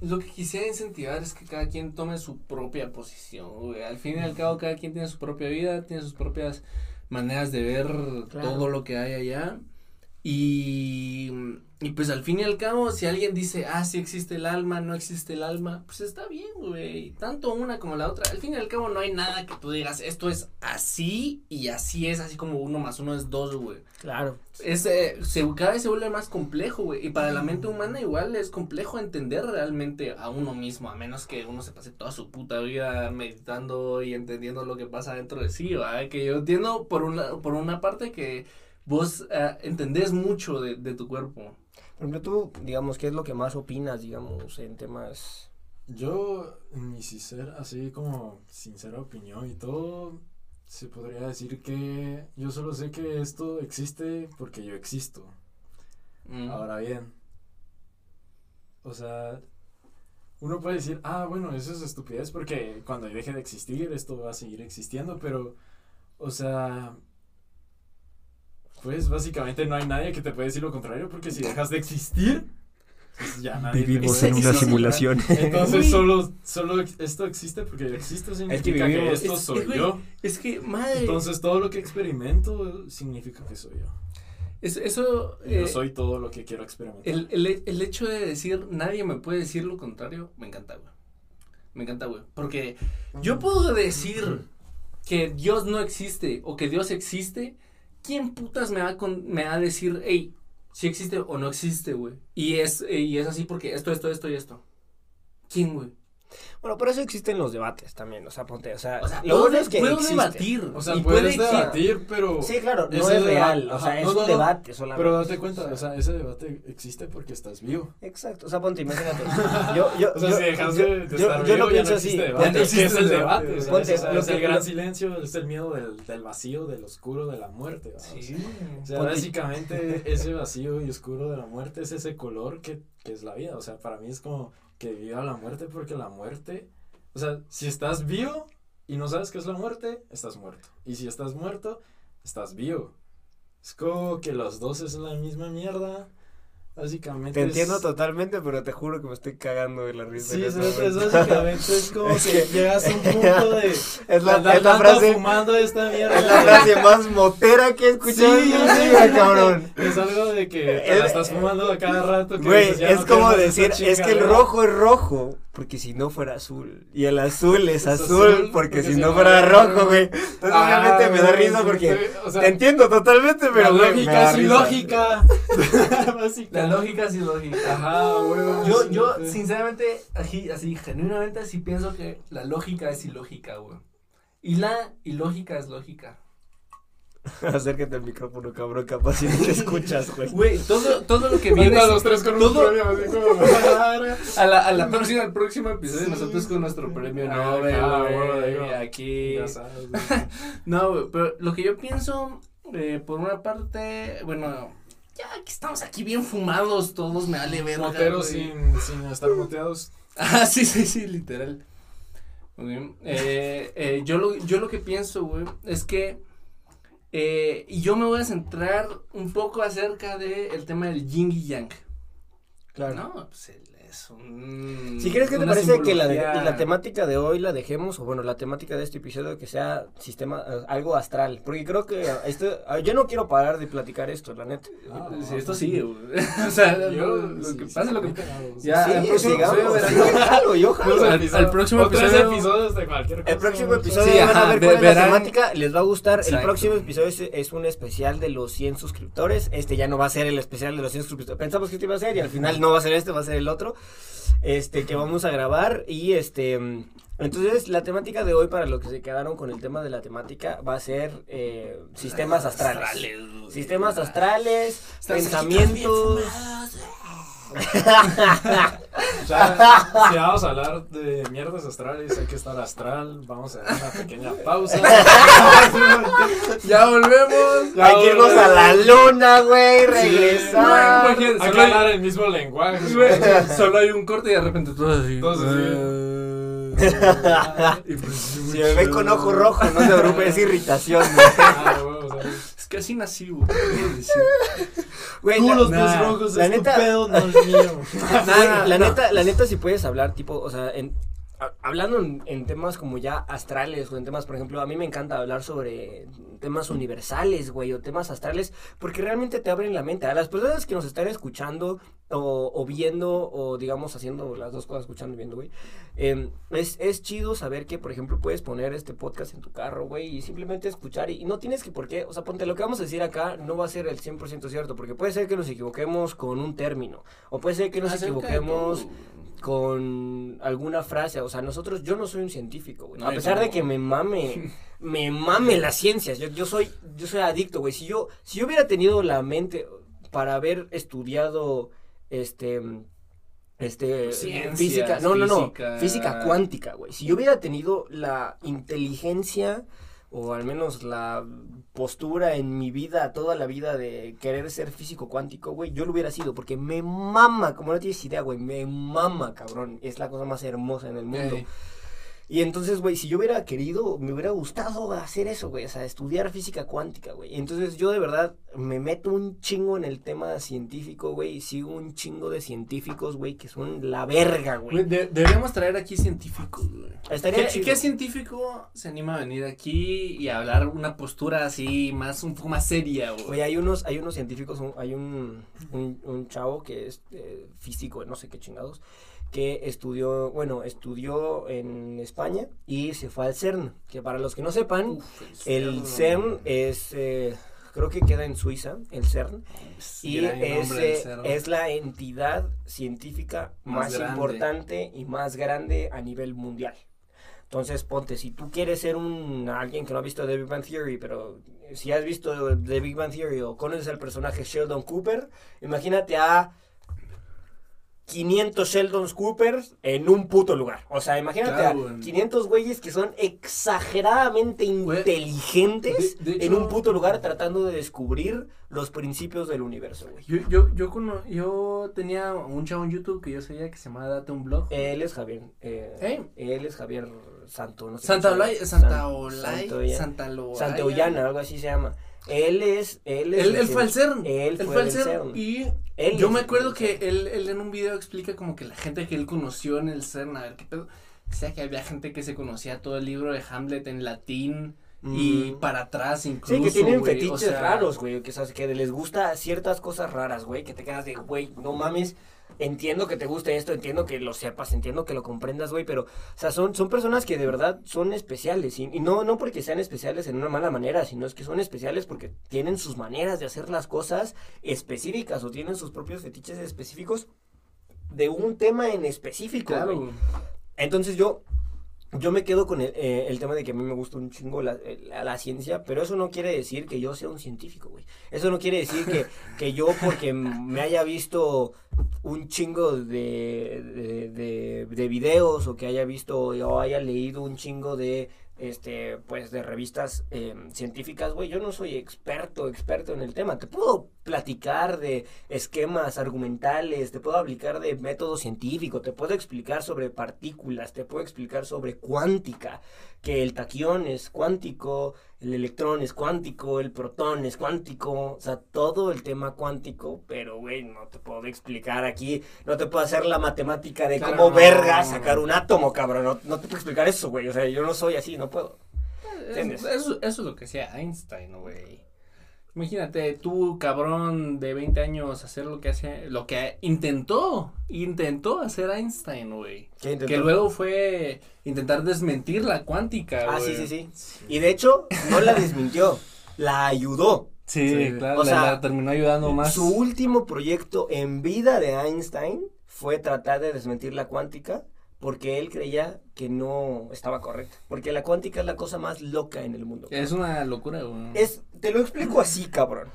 Lo que quisiera incentivar es que cada quien tome su propia posición, güey. Al fin y al cabo, cada quien tiene su propia vida, tiene sus propias maneras de ver Claro. todo lo que hay allá. Y, y pues al fin y al cabo, si alguien dice, ah, sí existe el alma, no existe el alma, pues está bien, güey. Tanto una como la otra. Al fin y al cabo, no hay nada que tú digas, esto es así y así es, así como uno más uno es dos, güey. Claro. Es, eh, se, cada vez se vuelve más complejo, güey. Y para la mente humana igual es complejo entender realmente a uno mismo, a menos que uno se pase toda su puta vida meditando y entendiendo lo que pasa dentro de sí, ¿verdad? Que yo entiendo por una, por una parte que vos eh, entendés mucho de, de tu cuerpo. Por ejemplo, tú, digamos, ¿qué es lo que más opinas, digamos, en temas... Yo, en mi sincera, así como sincera opinión y todo, se podría decir que yo solo sé que esto existe porque yo existo. Mm. Ahora bien, o sea, uno puede decir, ah, bueno, eso es estupidez porque cuando deje de existir esto va a seguir existiendo, pero, o sea, pues básicamente no hay nadie que te puede decir lo contrario porque si dejas de existir, pues ya nadie te Vivimos puede en una decir lo simulación. Entonces Uy. solo, solo esto existe porque yo existo significa que, esto Es- soy yo. Es que, madre, Entonces todo lo que experimento significa que soy yo. es- eso... Yo eh, soy todo lo que quiero experimentar. El, el, el hecho de decir nadie me puede decir lo contrario, me encanta, güey. Me encanta, güey. Porque yo puedo decir que Dios no existe o que Dios existe. ¿Quién putas me va con- me va a decir, hey, si existe o no existe, güey? Y es, y es así porque esto, esto, esto y esto. ¿Quién, güey? Bueno, por eso existen los debates también, o sea, ponte, o sea, O sea, lo bueno es que puedo debatir. O sea, y puedes puede que- debatir, pero... Sí, claro, no es real, o ajá, sea, es no, un no, no. debate solamente. Pero date cuenta, o sea, ese debate existe porque estás vivo. Exacto, o sea, ponte, imagínate. Yo, yo, O sea, yo, si dejas yo- de, de yo- estar yo vivo, lo ya pienso no así. existe ponte, debate. ¿Qué es el debate? O sea, Ponte, es, lo es que- el gran lo- silencio, es el miedo del, del vacío, del oscuro, de la muerte. Sí. O sea, Ponte- básicamente ese vacío y oscuro de la muerte es ese color que, que es la vida. O sea, para mí es como que viva la muerte porque la muerte, o sea, si estás vivo y no sabes qué es la muerte, estás muerto. Y si estás muerto, estás vivo. Es como que los dos es la misma mierda. Básicamente. Te es- entiendo totalmente, pero te juro que me estoy cagando de la risa. Sí, es, básicamente es como Es que, que- llegas a un punto de Es la, andar es la frase, fumando esta mierda. es la frase más motera que he escuchado Sí, en sé, vida, cabrón. Es algo de que te la estás fumando a cada rato. Güey, es no como decir, es que el rojo es rojo, porque si no fuera azul. Y el azul es, Es azul, azul, porque, si no fuera rojo, güey. Entonces Ah, obviamente me da risa porque sí, o sea, te entiendo totalmente, pero la lógica es ilógica. La lógica sí lógica. Ajá, güey. Yo, yo, sinceramente, así, así, genuinamente, sí pienso que la lógica es ilógica, güey. Y la ilógica es lógica. Acércate al micrófono, cabrón, capaz si no te escuchas, güey. Güey, todo, todo lo que viene. A los tres con un todo- premio así como. A la, a la próxima, al próximo episodio, nosotros con nuestro premio Ah, Nobel, ah, bueno, aquí. Ya sabes. No, güey, pero lo que yo pienso, eh, por una parte, bueno, ya que estamos aquí bien fumados todos, me vale ver. Moteros sin, sin estar moteados. Ah, sí, sí, sí, literal. Muy bien. Eh, eh, yo, lo, yo lo que pienso, güey, es que eh, y yo me voy a centrar un poco acerca del el tema del yin y yang. Claro. No, pues el- es un. Si crees que te parece que la, la temática de hoy la dejemos, o bueno, la temática de este episodio que sea sistema, eh, algo astral, porque creo que esto, ah, yo no quiero parar de platicar esto, la neta. Ah, Sí, esto sigue, o sea, Yo, lo, sí, que sí, pasa, lo que. Ya, sí, el próximo sigamos, episodio sí, verán- yo jalo, yo jalo. Los al- episodios- al próximo o tres episodio- episodios de cualquier cosa. El próximo episodio Sí, van a ver ve- cuál es la temática, les va a gustar. El próximo episodio es, es un especial de los 100 suscriptores. Este ya no va a ser el especial de los 100 suscriptores. Pensamos que este iba a ser y al final no va a ser este, va a ser el otro. Este que vamos a grabar y este Entonces, la temática de hoy, para los que se quedaron con el tema de la temática, va a ser eh, sistemas astrales. Sistemas astrales, pensamientos. O sea, si vamos a hablar de mierdas astrales, hay que estar astral. Vamos a dar una pequeña pausa. Ya volvemos. Hay que irnos a la luna, güey, regresar. imagínate, Hay que hablar el mismo lenguaje. Solo hay un corte y de repente todo así. Todos Y pues, Si me ve con ojo rojo, no se preocupe, es irritación. Ah, güey, así nací, güey. Güey, Tú la- los nah, rojos, la es tu neta, pedo, no es mío. La neta, la neta, si puedes hablar, tipo, o sea, en, hablando en, en temas como ya astrales o en temas, por ejemplo, a mí me encanta hablar sobre temas universales, güey, o temas astrales, porque realmente te abren la mente. A las personas que nos están escuchando o, o viendo, o digamos haciendo las dos cosas, escuchando y viendo, güey, eh, es, es chido saber que, por ejemplo, puedes poner este podcast en tu carro, güey, y simplemente escuchar, y, y no tienes que, por qué, o sea, ponte, lo que vamos a decir acá no va a ser el 100% cierto, porque puede ser que nos equivoquemos con un término, o puede ser que nos Acerca equivoquemos. Con alguna frase, o sea, nosotros, yo no soy un científico, güey, a pesar no. de que me mame, me mame las ciencias, yo, yo soy, yo soy adicto, güey, si yo, si yo hubiera tenido la mente para haber estudiado, este, este, Ciencias, física, no, no, no, física. física cuántica, güey, si yo hubiera tenido la inteligencia, o al menos la postura en mi vida, toda la vida de querer ser físico cuántico, güey, yo lo hubiera sido, porque me mama, como no tienes idea, güey, me mama, cabrón, es la cosa más hermosa en el mundo. Ey. Y entonces, güey, si yo hubiera querido, me hubiera gustado hacer eso, güey, o sea, estudiar física cuántica, güey. Entonces yo de verdad me meto un chingo en el tema científico, güey, y sigo un chingo de científicos, güey, que son la verga, Güey, de- deberíamos traer aquí científicos, güey. Estaría ¿Qué, científico se anima a venir aquí y a hablar una postura así más, un poco más seria, Güey, güey? hay unos, hay unos científicos, un- hay un, un, un chavo que es eh, físico, no sé qué chingados, que estudió, bueno, estudió en España y se fue al CERN, que para los que no sepan, Uf, el CERN. Es, eh, creo que queda en Suiza, el CERN, y es, eh, es la entidad científica Más más, importante y más grande a nivel mundial. Entonces, ponte, si tú quieres ser un alguien que no ha visto The Big Bang Theory, pero si has visto The Big Bang Theory o conoces al personaje Sheldon Cooper, imagínate a 500 Sheldon Coopers en un puto lugar. O sea, imagínate Claro, a güey. 500 güeyes que son exageradamente Güey, inteligentes de- de en un puto lugar tratando de descubrir los principios del universo, güey. Yo, yo, yo, cono- yo tenía un chavo en YouTube que yo sabía que se llamaba Date un Blog. Él es Javier. eh, ¿Eh? Él es Javier Santo. No sé Santa Olay. Santa San- Olay, Santa. Santa Ollana, algo así se llama. Él es. Él, es Él, el él fue CERN. Él fue al CERN. CERN. Y Él yo me el acuerdo que- él, él en un video explica como que la gente que él conoció en el CERN, a ver qué pedo. O sea, que había gente que se conocía todo el libro de Hamlet en latín y Mm. para atrás incluso. Sí, que tienen güey, fetiches o sea, raros, güey, que, que les gusta ciertas cosas raras, güey, que te quedas de, güey, no mames, entiendo que te guste esto, entiendo que lo sepas, entiendo que lo comprendas, güey, pero, o sea, son, son personas que de verdad son especiales, y, y no, no porque sean especiales en una mala manera, sino es que son especiales porque tienen sus maneras de hacer las cosas específicas o tienen sus propios fetiches específicos de un tema en específico, Claro. Entonces yo, yo me quedo con el, eh, el tema de que a mí me gusta un chingo la, eh, la- la ciencia, pero eso no quiere decir que yo sea un científico, güey. Eso no quiere decir que, que yo porque me haya visto un chingo de, de, de- de videos o que haya visto o haya leído un chingo de este pues de revistas eh, científicas güey. Yo no soy experto experto en el tema. Te puedo platicar de esquemas argumentales te puedo aplicar de método científico te puedo explicar sobre partículas te puedo explicar sobre cuántica que el taquión es cuántico el electrón es cuántico el protón es cuántico o sea todo el tema cuántico pero güey no te puedo explicar aquí no te puedo hacer la matemática de Claro, cómo no. verga sacar un átomo cabrón no, no te puedo explicar eso güey o sea yo no soy así no puedo ¿Entiendes? Eso, eso, es lo que hacía Einstein, güey. Imagínate tú, cabrón de 20 años, hacer lo que hace, lo que intentó, intentó hacer Einstein, güey. ¿Qué intentó? Que luego fue intentar desmentir la cuántica, ah güey. sí sí sí y de hecho no la desmintió la ayudó Sí, Sí. claro, O sea, la terminó ayudando más. Su último proyecto en vida de Einstein fue tratar de desmentir la cuántica, porque él creía que no estaba correcto. Porque la cuántica es la cosa más loca en el mundo. Es una locura, güey. Es, te lo explico así, cabrón.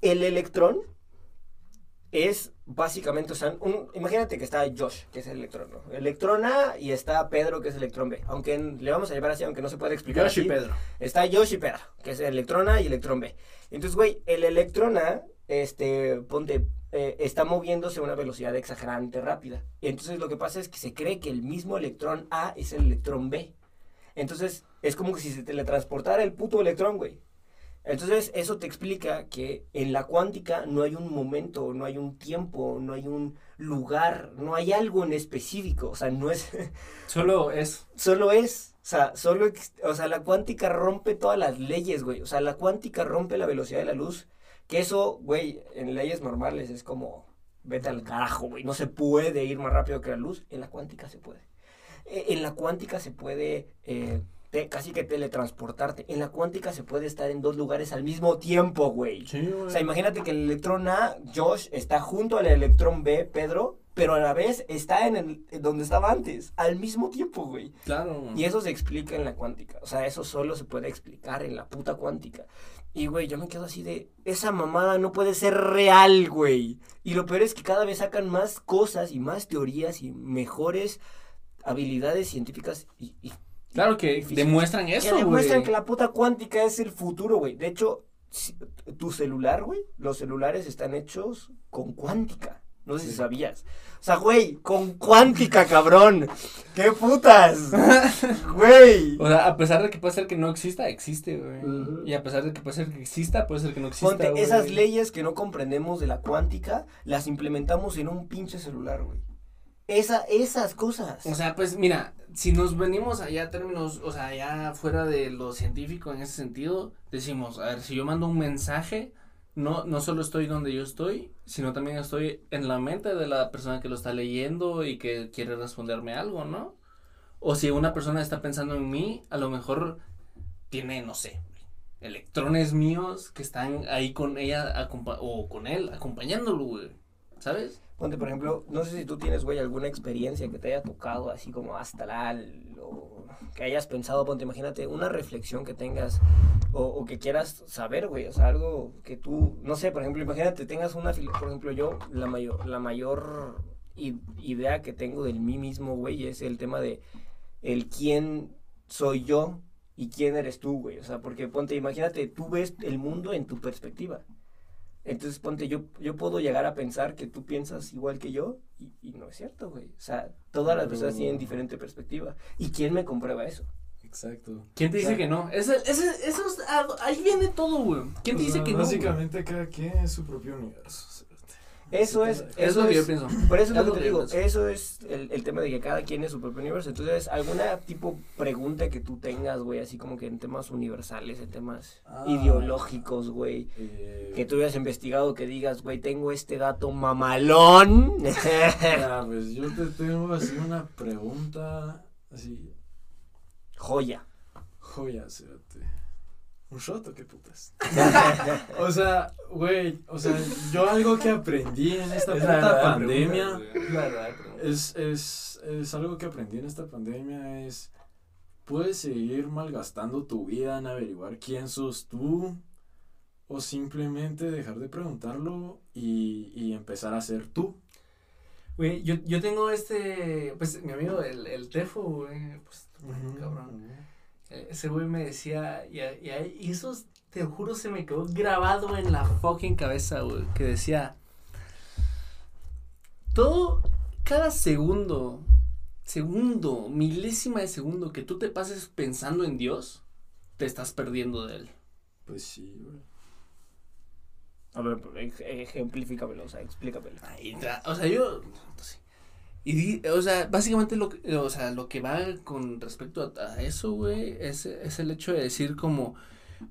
El electrón es básicamente, o sea, un- imagínate que está Josh, que es el electrón, ¿no? Electrón A y está Pedro, que es el electrón B. Aunque en- le vamos a llamar así, aunque no se puede explicar Yoshi así. Pedro. Está Josh y Pedro, que es el electrón A y electrón B. Entonces, güey, el electrón A, este, ponte, eh, está moviéndose a una velocidad exageradamente rápida. Y entonces lo que pasa es que se cree que el mismo electrón A es el electrón B. Entonces, es como que si se teletransportara el puto electrón, güey. Entonces, eso te explica que en la cuántica no hay un momento, no hay un tiempo, no hay un lugar, no hay algo en específico. O sea, no es, Solo es. solo es. O sea, solo, o sea, la cuántica rompe todas las leyes, güey. O sea, la cuántica rompe la velocidad de la luz. Que eso, güey, en leyes normales es como, vete al carajo, güey. No se puede ir más rápido que la luz. En la cuántica se puede. Eh, En la cuántica se puede eh, te- casi que teletransportarte. En la cuántica se puede estar en dos lugares al mismo tiempo, güey. Sí, güey. O sea, imagínate que el electrón A, Josh, está junto al electrón B, Pedro, pero a la vez está en el en donde estaba antes, al mismo tiempo, güey. Claro. Y eso se explica en la cuántica. O sea, eso solo se puede explicar en la puta cuántica. Y, güey, yo me quedo así de, esa mamada no puede ser real, güey. Y lo peor es que cada vez sacan más cosas y más teorías y mejores habilidades científicas y, y Claro que demuestran eso, güey. demuestran que la puta cuántica es el futuro, güey. De hecho, si- tu celular, güey, los celulares están hechos con cuántica. No sé si sabías. O sea, güey, con cuántica, cabrón. ¡Qué putas! Güey. O sea, a pesar de que puede ser que no exista, existe, güey. Y a pesar de que puede ser que exista, puede ser que no exista. Ponte, güey. esas leyes que no comprendemos de la cuántica, las implementamos en un pinche celular, güey. Esa, esas cosas. O sea, pues mira, si nos venimos allá a términos, o sea, ya fuera de lo científico en ese sentido, decimos, a ver, si yo mando un mensaje, no, no solo estoy donde yo estoy, sino también estoy en la mente de la persona que lo está leyendo y que quiere responderme algo, ¿no? O si una persona está pensando en mí, a lo mejor tiene, no sé, electrones míos que están ahí con ella o con él, acompañándolo, güey. ¿Sabes? Ponte, por ejemplo, no sé si tú tienes, güey, alguna experiencia que te haya tocado así como astral o que hayas pensado, ponte, imagínate, una reflexión que tengas o, o que quieras saber, güey, o sea, algo que tú, no sé, por ejemplo, imagínate, tengas una, por ejemplo, yo, la mayor, la mayor idea que tengo de mí mismo, güey, es el tema de el quién soy yo y quién eres tú, güey, o sea, porque ponte, imagínate, tú ves el mundo en tu perspectiva. Entonces, ponte, yo, yo puedo llegar a pensar que tú piensas igual que yo y, y no es cierto, güey. O sea, todas las personas tienen diferente perspectiva. ¿Y quién me comprueba eso? Exacto. ¿Quién te dice Claro. que no? Ese, ese, eso es- ah, ahí viene todo, güey. ¿Quién te O dice sea, que no? güey? Básicamente cada quien es su propio universo. Eso es, Eso es lo que yo pienso. por eso es lo que te digo, eso es el, el tema de que cada quien es su propio universo. Entonces, alguna tipo pregunta que tú tengas, güey, así como que en temas universales, en temas Ah. ideológicos, güey, Eh, que tú hayas investigado, que digas, güey, tengo este dato mamalón. ya, pues yo te tengo así una pregunta así, Joya. joya. Un shot o qué putas. o sea, güey, o sea, yo algo que aprendí en esta Es puta pandemia pregunta. Es es, es, algo que aprendí en esta pandemia es puedes seguir malgastando tu vida en averiguar quién sos tú o simplemente dejar de preguntarlo y, y empezar a ser tú. Güey, yo, yo tengo este, pues mi amigo, el, el Tefo, güey, pues, cabrón. Ese güey me decía, y, y, eso, te juro, se me quedó grabado en la fucking cabeza, güey, que decía, todo, cada segundo, segundo, milésima de segundo que tú te pases pensando en Dios, te estás perdiendo de él. Pues sí, güey. A ver, ej- ejemplifícamelo, o sea, explícamelo. Ahí o sea, yo, sí. Y, o sea, básicamente lo, que- o sea, lo que va con respecto a, a eso, güey, es, es el hecho de decir como,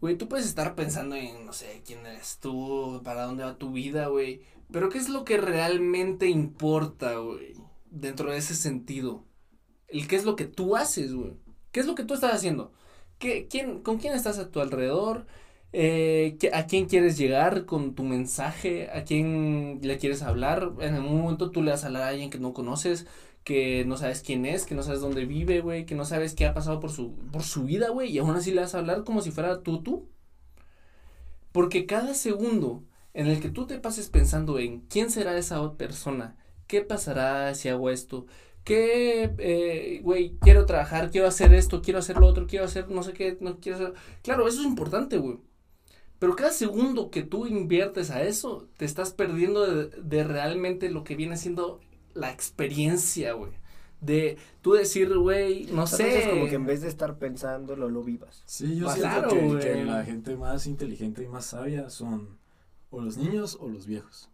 güey, tú puedes estar pensando en, no sé, quién eres tú, para dónde va tu vida, güey, pero ¿qué es lo que realmente importa, güey, dentro de ese sentido? El qué es lo que tú haces, güey. ¿Qué es lo que tú estás haciendo? ¿Qué, quién, ¿Con quién estás a tu alrededor? Eh, ¿qué- ¿A quién quieres llegar con tu mensaje? ¿A quién le quieres hablar? En algún momento tú le vas a hablar a alguien que no conoces. que no sabes quién es, que no sabes dónde vive, güey, que no sabes qué ha pasado por su, por su vida, güey, y aún así le vas a hablar como si fuera tú, tú. Porque cada segundo en el que tú te pases pensando en quién será esa persona, qué pasará si hago esto, qué, eh, güey, quiero trabajar, quiero hacer esto, quiero hacer lo otro, quiero hacer no sé qué, no quiero hacer. Claro, eso es importante, güey. Pero cada segundo que tú inviertes a eso, te estás perdiendo de, de realmente lo que viene siendo la experiencia, güey. De tú decir, güey, no sé. Es como que en vez de estar pensando, lo vivas. Sí, yo Claro, siento que, la gente más inteligente y más sabia son o los niños o los viejos.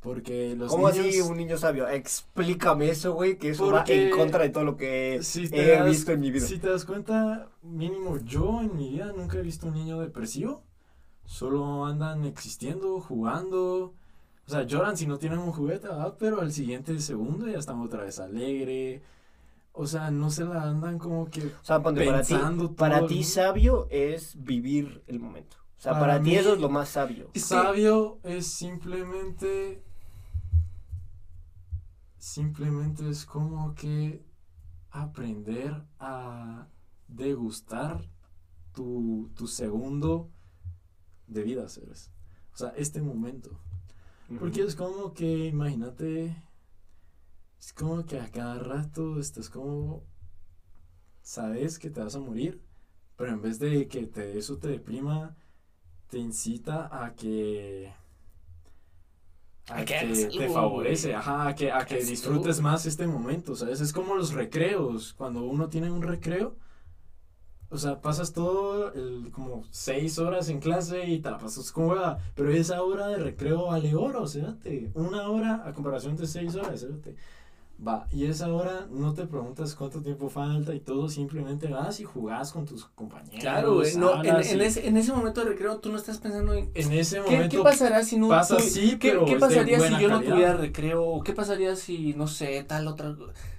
Porque los ¿Cómo niños... así un niño sabio? Explícame eso, güey, que eso va Porque en contra de todo lo que Si he das- visto en mi vida. Si te das cuenta, mínimo yo en mi vida nunca he visto un niño depresivo. Solo andan existiendo, jugando. O sea, lloran si no tienen un juguete, ¿verdad? Pero al siguiente segundo ya están otra vez alegre. O sea, no se la andan como que O sea, ponte, para ti, pensando para ti sabio es vivir el momento. O sea, para, Para ti eso es lo más sabio. Sabio es simplemente. Simplemente es como que aprender a degustar tu, tu segundo de vida, ¿sabes? O sea, este momento. Porque es como que, imagínate, es como que a cada rato estás como, sabes que te vas a morir, pero en vez de que te, eso te deprima, te incita a que... A, A que te favorece, ajá, a que, a que disfrutes más este momento, ¿sabes? Es como los recreos, cuando uno tiene un recreo, o sea, pasas todo el, como seis horas en clase y te la pasas como hueva, pero esa hora de recreo vale oro, fíjate. Una hora a comparación de seis horas, fíjate. Va, y esa hora no te preguntas cuánto tiempo falta y todo, simplemente vas y jugás con tus compañeros. Claro, güey. No, en, en ese, en ese momento de recreo tú no estás pensando en en ese ¿Qué, momento qué pasará si no pasa tu- así, ¿qué, pero qué pasaría si yo no calidad. tuviera recreo? ¿O qué pasaría si, no sé, tal otra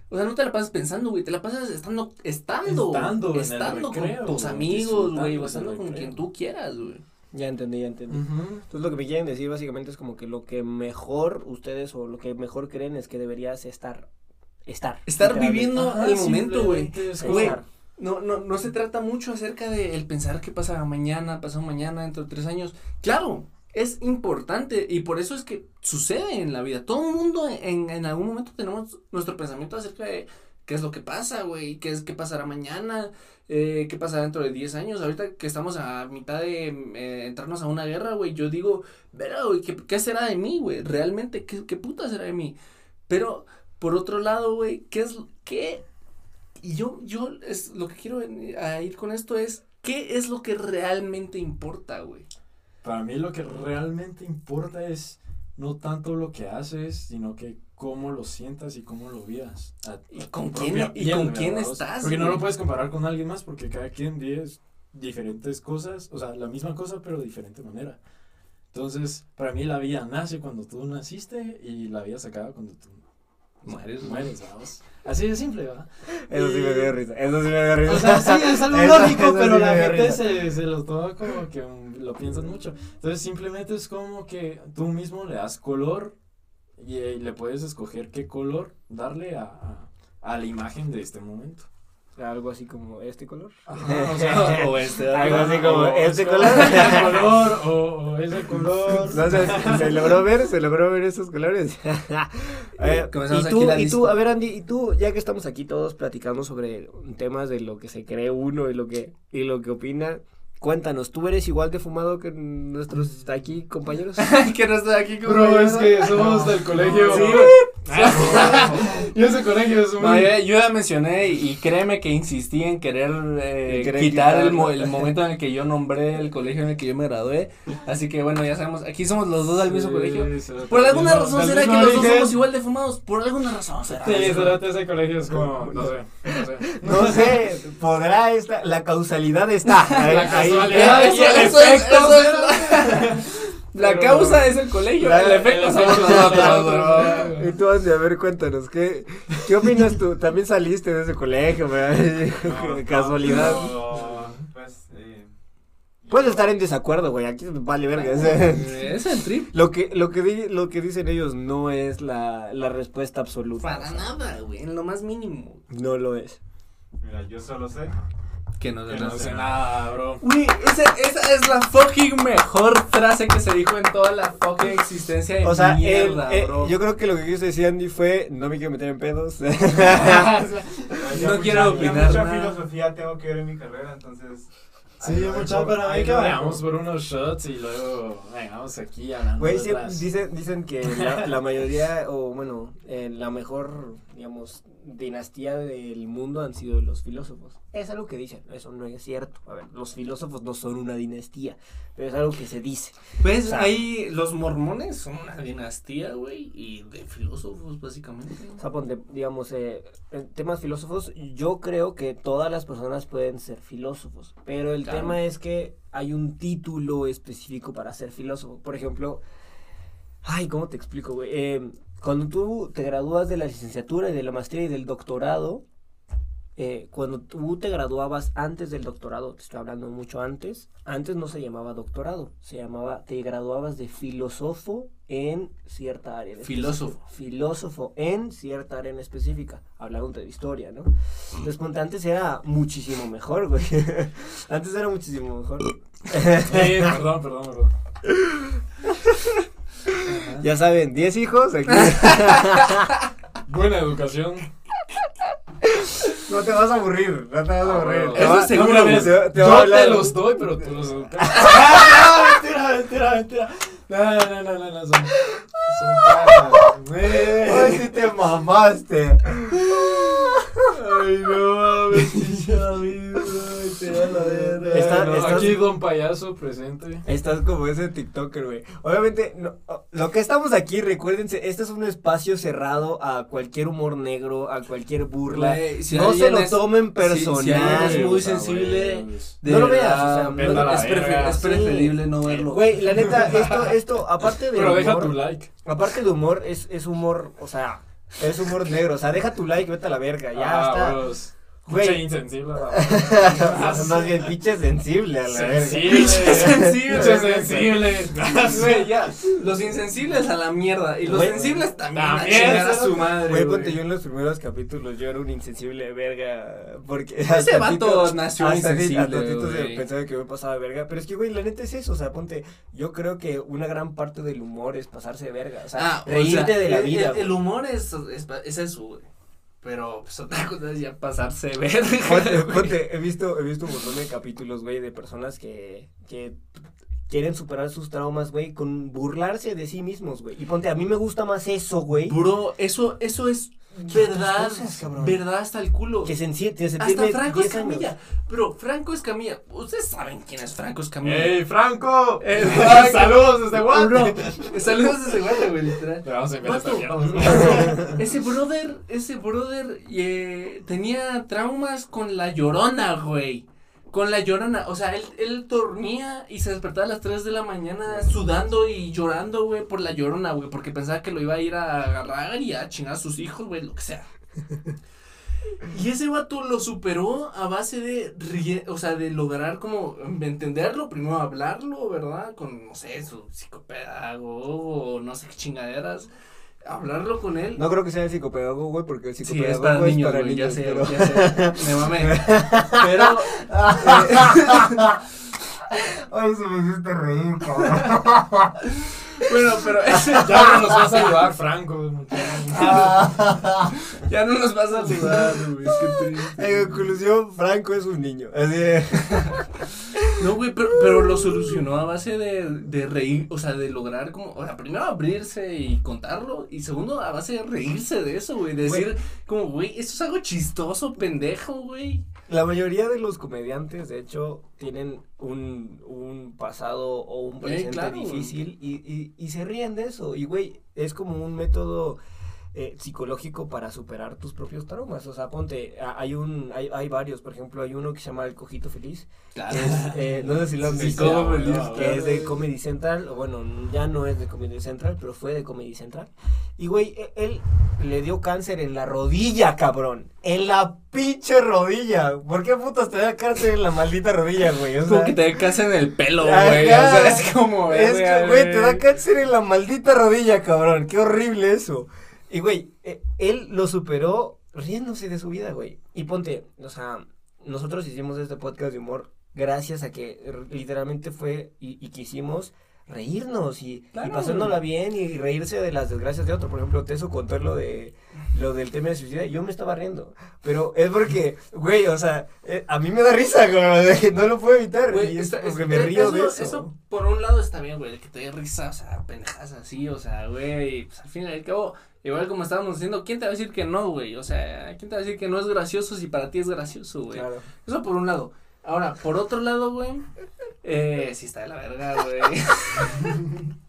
O sea, no te la pasas pensando, güey, te la pasas estando, estando, Estando en el estando recreo, con tus güey, amigos, güey, o estando con quien tú quieras, güey. Ya entendí, ya entendí. Entonces lo que me quieren decir básicamente es como que lo que mejor ustedes o lo que mejor creen es que deberías estar. Estar. Estar viviendo Ajá, el momento, güey. Güey, como- No, no, no se trata mucho acerca de el pensar qué pasa mañana, pasado mañana, dentro de tres años. Claro, es importante y por eso es que sucede en la vida. Todo el mundo en, en algún momento tenemos nuestro pensamiento acerca de qué es lo que pasa, güey, qué es qué pasará mañana, eh, qué pasará dentro de 10 años. Ahorita que estamos a mitad de eh, entrarnos a una guerra, güey, yo digo, verá, güey, ¿qué, ¿qué será de mí, güey? Realmente, ¿qué, ¿qué puta será de mí? Pero, por otro lado, güey, ¿qué es, qué y yo, yo, es, lo que quiero ir con esto es, ¿qué es lo que realmente importa, güey? Para mí lo que realmente importa es no tanto lo que haces, sino que cómo lo sientas y cómo lo vivas. ¿Y con quién- y con quién estás, Porque no lo puedes comparar con alguien más porque cada quien vive diferentes cosas, o sea, la misma cosa pero de diferente manera. Entonces, para mí la vida nace cuando tú naciste y la vida se acaba cuando tú Mueres, mueres, vamos. Así de simple, ¿va? Eso sí me dio risa. Eso sí me dio risa. O sea, sí, es algo Eso- lógico, eso pero sí la gente se, se lo toma como que lo piensan mucho. Entonces, simplemente es como que tú mismo le das color y, eh, le puedes escoger qué color darle a, a, a la imagen de este momento. Algo así como este color. Ajá, o sea, o este, Algo así como o- este o- color. este color o, o ese color. No sé, se logró ver, se logró ver esos colores. Eh, Comenzamos y aquí tú, la y tú, a ver Andy, y tú, ya que estamos aquí todos platicando sobre temas de lo que se cree uno y lo que, y lo que opina, cuéntanos, ¿tú eres igual de fumado que nuestros aquí compañeros? que no estoy aquí con Bro, es que somos del colegio. Sí, y ese colegio es muy. No, yo, yo ya mencioné y créeme que insistí en querer, eh, querer quitar el, quitarlo. mo- el momento en el que yo nombré el colegio en el que yo me gradué. Así que bueno, ya sabemos, aquí somos los dos del mismo Sí, colegio. sí, Por alguna razón será que los dos somos igual de fumados. Por alguna razón será. Sí, cerote, ese colegio es como, no sé, no sé. No sé, podrá estar, la causalidad está. La Ahí- casualidad Eso- y el eso es- efecto. eso es La Pero- causa es el colegio, La- el efecto somos nosotros. Y tú, Andy, a ver, cuéntanos, ¿qué, ¿qué opinas tú? También saliste de ese colegio, ¿verdad? No, Casualidad. no, pues, eh, Puedes estar en desacuerdo, güey, aquí vale verga. Es el trip. Lo que, lo que, di- lo que dicen ellos no es la, la respuesta absoluta. Para nada, güey, en lo más mínimo. No lo es. Mira, yo solo sé. Que no, Que no sé nada, bro. Güey, esa, esa es la fucking mejor frase que se dijo en toda la fucking existencia de O sea, mierda, él, eh, bro. yo creo que lo que quiso decir Andy fue, no me quiero meter en pedos. No quiero mucha- opinar mucha nada. filosofía tengo que ver en mi carrera, entonces. Sí, mucha, dejo- pero ahí hay que vayamos por unos shots y luego vengamos aquí hablando. Güey, sí, dicen, dicen que la, la mayoría, o bueno, eh, la mejor, digamos, dinastía del mundo han sido los filósofos. Es algo que dicen, eso no es cierto. A ver, los filósofos no son una dinastía, pero es algo que se dice. Pues O sea- ahí los mormones son una dinastía, güey, y de filósofos, básicamente. O sea, ponte, digamos, eh, en temas filósofos, yo creo que todas las personas pueden ser filósofos, pero el Claro. tema es que hay un título específico para ser filósofo. Por ejemplo, ay, ¿cómo te explico, güey? Eh, cuando tú te gradúas de la licenciatura y de la maestría y del doctorado, eh, cuando tú te graduabas antes del doctorado, te estoy hablando mucho antes, antes no se llamaba doctorado, se llamaba, te graduabas de filósofo en cierta área. en Filósofo. Filósofo en cierta área en específica, hablando de historia, ¿no? Entonces, ponte, antes era muchísimo mejor, güey. antes era muchísimo mejor. Eh, perdón, perdón, perdón. ya saben, 10 hijos, aquí. Buena educación. no te vas a aburrir, no te vas a aburrir. Ah, eso va- seguro, te va- güey. te te Yo te los doy, pero tú los educas. no, mentira, mentira, mentira. No, no, no, no, no, son, son. Ay, sí te mamaste. Ay, no mames, te da la verga. Está- No, estás- Aquí Don Payaso presente. Estás como ese TikToker, güey. Obviamente, no- lo que estamos aquí, recuérdense, este es un espacio cerrado a cualquier humor negro, a cualquier burla. Si no se lo es- tomen personal. si es muy sensible, de No lo veas, o sea, no- la es, prefe- verga. es Sí. preferible no verlo. Güey, la neta, esto, esto, aparte de Pero deja humor, tu like. aparte de humor, es, es humor, o sea, es humor negro. O sea, deja tu like, vete a la verga, ya Ah, está. bros. Güey. Pinche insensible. a la verga. Más bien, pinche sensible a la verga. Sensible. sensible, Pinche sensible. Güey, ya, los insensibles a la mierda y los Güey, sensibles también, a también, chingar a eso- su madre. Güey, ponte yo en los primeros capítulos, yo era un insensible de verga. Porque. Ese vato nació insensible, pensaba que me pasaba de verga. Pero es que, güey, la neta es eso. O sea, ponte. Yo creo que una gran parte del humor es pasarse de verga. O sea, Ah, o reírte sea, de la el- vida. El, el humor es, es, es eso, güey. Pero, pues, otra cosa es ya pasarse. Ponte, güey. ponte, he visto, he visto un montón de capítulos, güey, de personas que, que quieren superar sus traumas, güey, con burlarse de sí mismos, güey. Y ponte, a mí me gusta más eso, güey. Bro, eso, eso es verdad, cosas, cabrón? verdad hasta el culo. Que se enciende, se Hasta Franco 10 años. Escamilla. Pero Franco Escamilla, ustedes saben quién es Franco Escamilla. ¡Ey, Franco! Eh, ¡Saludos desde Bro, Guate! Saludos desde Guate, güey, literal. Vamos a esta. Ese brother, ese brother eh, tenía traumas con la llorona, güey. Con la llorona, o sea, él, él dormía y se despertaba a las 3 de la mañana sudando y llorando, güey, por la llorona, güey, porque pensaba que lo iba a ir a agarrar y a chingar a sus hijos, güey, lo que sea. Y ese vato lo superó a base de, o sea, de lograr como entenderlo, primero hablarlo, ¿verdad? Con, no sé, su psicopedagogo o no sé qué chingaderas. Hablarlo con él. No creo que sea el psicopedagogo, güey, porque el Sí, es psicopedagogo para es niños, para güey, ya sé, pero- ya sé, me mamé. Pero, Ay, se me hiciste reír, cabrón. Bueno, pero ese Ya no nos vas a ayudar, Franco. muchachos. ya no nos vas a saludar, güey, qué triste. En conclusión, Franco es un niño. Así es. No, güey, pero, pero lo solucionó a base de, de reír, o sea, de lograr como, o sea, primero abrirse y contarlo, y segundo a base de reírse de eso, güey, de decir como, güey, esto es algo chistoso, pendejo, güey. La mayoría de los comediantes, de hecho, tienen un, un pasado o un Eh, presente claro, difícil y, y, y se ríen de eso. Y, güey, es como un método eh, psicológico para superar tus propios traumas. O sea, ponte, hay un, hay, hay varios, por ejemplo, hay uno que se llama El Cojito Feliz, Claro. es, eh, no sé si lo han visto, sí, ah, que es de Comedy Central, o bueno, ya no es de Comedy Central, pero fue de Comedy Central. Y güey, e- él le dio cáncer en la rodilla, cabrón. En la pinche rodilla. ¿Por qué putas te da cáncer en la maldita rodilla, güey? O Como sea, que te casen el pelo, güey. O sea, es como. es que, güey, te da cáncer en la maldita rodilla, cabrón. Qué horrible eso. Y, güey, eh, él lo superó riéndose de su vida, güey. Y ponte, o sea, nosotros hicimos este podcast de humor gracias a que literalmente fue y, y quisimos reírnos y, pasándola bien y reírse de las desgracias de otro. Por ejemplo, Teso contó lo de lo del tema de suicida y yo me estaba riendo. Pero es porque, güey, o sea, eh, a mí me da risa, como, no lo puedo evitar. Güey, y es está- como es- que me río de eso. Eso, por un lado, está bien, güey, de que te dé risa, o sea, pendejas así, o sea, güey, pues al fin y al cabo, igual como estábamos diciendo, ¿quién te va a decir que no, güey? O sea, ¿quién te va a decir que no es gracioso si para ti es gracioso, güey? Claro. Eso por un lado. Ahora, por otro lado, güey, eh, sí está de la verga, güey.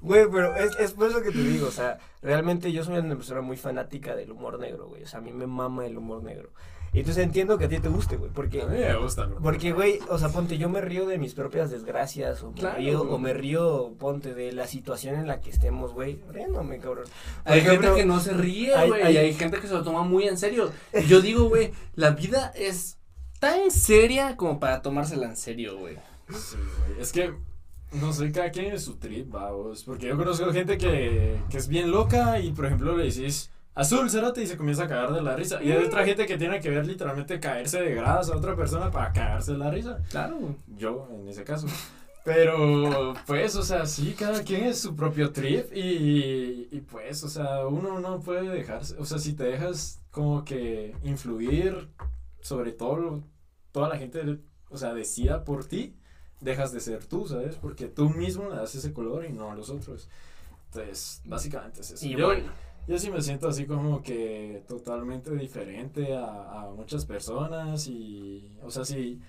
Güey, pero es, es por eso que te digo, o sea, realmente yo soy una persona muy fanática del humor negro, güey. O sea, a mí me mama el humor negro. Y entonces entiendo que a ti te guste, güey, porque... A mí me gusta. ¿no? Porque, güey, o sea, ponte, yo me río de mis propias desgracias, o me, Claro. río, o me río, ponte, de la situación en la que estemos, güey, riéndome, cabrón. Por Hay ejemplo, gente que no se ríe, hay- güey, hay- y hay gente que se lo toma muy en serio. Y Yo digo, güey, la vida es tan seria como para tomársela en serio, güey. Sí, güey. Es que, no sé, cada quien es su trip, vamos. Porque yo conozco gente que, que es bien loca y, por ejemplo, le decís azul, cerote, y se comienza a cagar de la risa. Y hay otra gente que tiene que ver literalmente caerse de gradas a otra persona para cagarse de la risa. Claro. Yo, en ese caso. Pero, pues, o sea, sí, cada quien es su propio trip y, y pues, o sea, uno no puede dejarse, o sea, si te dejas como que influir sobre todo, toda la gente, o sea, decida por ti, dejas de ser tú, ¿sabes? Porque tú mismo le das ese color y no a los otros. Entonces, básicamente es eso. Y yo, bueno. Yo sí me siento así como que totalmente diferente a, a muchas personas y, o sea, si,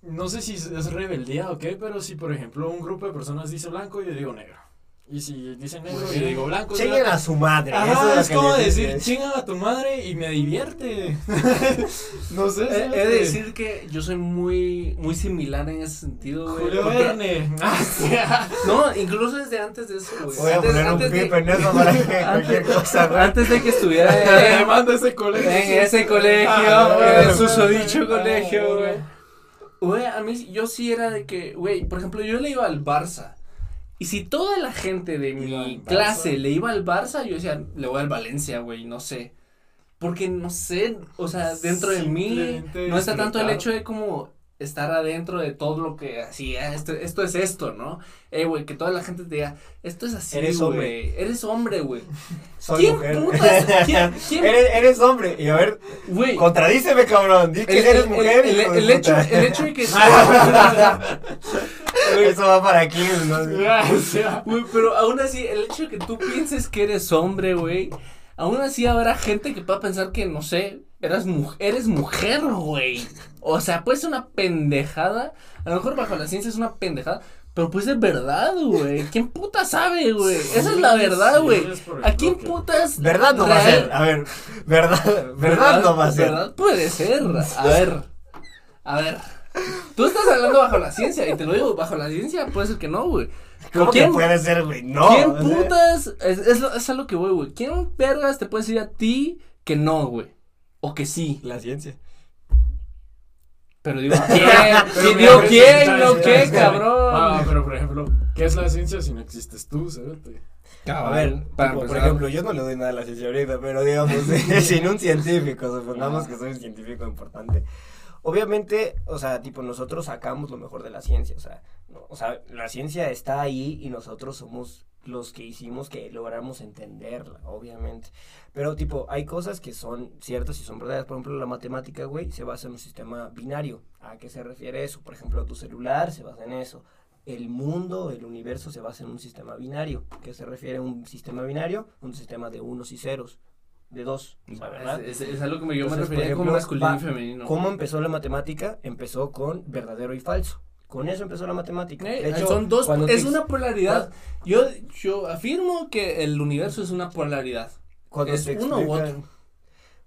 no sé si es rebeldía o qué, pero si por ejemplo un grupo de personas dice blanco, yo digo negro. Y si dicen negro, yo bien. digo blanco. Chinguen a su madre. Ajá, eso es que como decir dices. chinga a tu madre y me divierte. no sé. He, de decir que yo soy muy, muy similar en ese sentido, güey. Julio porque- Verne. Ah. No, incluso desde antes de eso, güey. Voy a antes, poner un antes pip en eso para que cualquier cosa, güey. antes de que estuviera en, ese colegio. en ese colegio, Ah, en el susodicho Ah, colegio, güey. bueno. Güey, a mí, yo sí era de que, güey, por ejemplo, yo le iba al Barça. Y si toda la gente de mi clase le iba al Barça, yo decía, le voy al Valencia, güey, no sé. Porque no sé, o sea, dentro de mí no está tanto el hecho de como estar adentro de todo lo que así, ah, esto, esto es esto, ¿no? Eh, güey, que toda la gente te diga, esto es así, Eres hombre. güey, Eres hombre, güey. Soy ¿Quién mujer. putas? ¿Quién? ¿Quién? Eres, eres hombre. Y a ver, Güey. contradíceme, cabrón. Di que El, eres el- mujer. el- el hecho, el hecho de que Eso va para aquí, ¿no? Gracias. Güey, pero aún así, el hecho de que tú pienses que eres hombre, güey, aún así habrá gente que pueda pensar que, no sé, eres, mu- eres mujer, güey. O sea, puede ser una pendejada, a lo mejor bajo la ciencia es una pendejada, pero puede ser verdad, güey. ¿Quién puta sabe, güey? Esa es la verdad, güey. es ¿A quién que- putas? Verdad no va a ser. A ver, verdad, verdad no va a ser. ¿Verdad? Puede ser. A ver. A ver. Tú estás hablando bajo la ciencia, y te lo digo, bajo la ciencia puede ser que no, güey. ¿Cómo que ¿quién, puede ser, güey? No. ¿quién putas? Es, es, es a lo que voy, güey. ¿Quién vergas te puede decir a ti que no, güey? O que sí. La ciencia. Pero digo, ¿quién? Pero Sí, digo, ¿quién? ¿No qué, cabrón? Ah, pero por ejemplo, ¿qué es la ciencia si no existes tú, sabes? A ver, para tipo, por ejemplo, yo no le doy nada a la ciencia ahorita, pero digamos, sin un científico, supongamos que soy un científico importante. Obviamente, o sea, tipo, nosotros sacamos lo mejor de la ciencia, o sea, no- o sea, la ciencia está ahí y nosotros somos los que hicimos que logramos entenderla, obviamente. Pero, tipo, hay cosas que son ciertas y son verdaderas. Por ejemplo, la matemática, güey, se basa en un sistema binario. ¿A qué se refiere eso? Por ejemplo, tu celular se basa en eso el mundo, el universo se basa en un sistema binario. ¿Qué se refiere a un sistema binario? Un sistema de unos y ceros, de dos, o sea, ¿verdad? Es, es, es a lo que yo Entonces, refería como masculino y femenino. ¿Cómo empezó la matemática? Empezó con verdadero y falso. Con eso empezó la matemática. Eh, hecho, son dos, te es una polaridad. Yo, yo afirmo que el universo es una polaridad. cuando es uno u explican-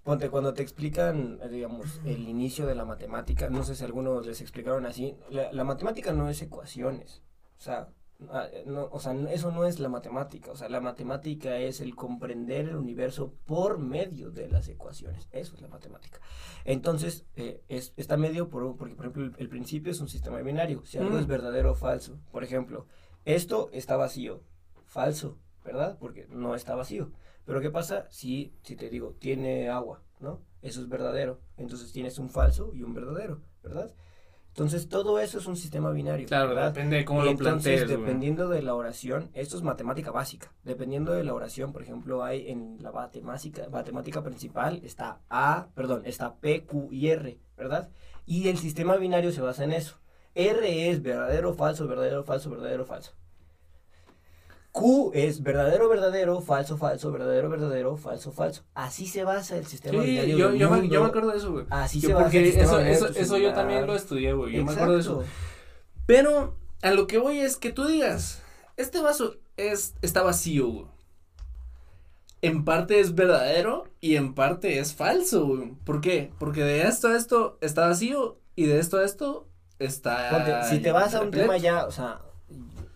Ponte, cuando te explican, digamos, el inicio de la matemática, no sé si algunos les explicaron así, la, la matemática no es ecuaciones, o sea, no, o sea, eso no es la matemática, o sea, la matemática es el comprender el universo por medio de las ecuaciones, eso es la matemática. Entonces, eh, es, está medio por, porque, por ejemplo, el, el principio es un sistema binario, si algo Mm. es verdadero o falso, por ejemplo, esto está vacío, falso, ¿verdad? Porque no está vacío. Pero ¿qué pasa si, si te digo, tiene agua, ¿no? Eso es verdadero. Entonces tienes un falso y un verdadero, ¿verdad? Entonces todo eso es un sistema binario. Claro, ¿verdad? depende de cómo Y lo entonces, plantees. dependiendo de la oración, esto es matemática básica. Dependiendo de la oración, por ejemplo, hay en la matemática, matemática principal está A, perdón, está P, Q y R, ¿verdad? Y el sistema binario se basa en eso. R es verdadero, falso, verdadero, falso, verdadero, falso. Q es verdadero, verdadero, falso, falso, verdadero, verdadero, falso, falso. Así se basa el sistema Sí, binario. yo, del yo, me, yo me acuerdo de eso, güey. Así Yo se basa el porque sistema eso, binario eso, eso yo también lo estudié, güey. Yo me acuerdo de eso. Exacto. Pero a lo que voy es que tú digas, este vaso es, está vacío, güey. En parte es verdadero y en parte es falso, güey. ¿Por qué? Porque de esto a esto está vacío y de esto a esto está. Ponte, si te vas a un tema ya, o sea,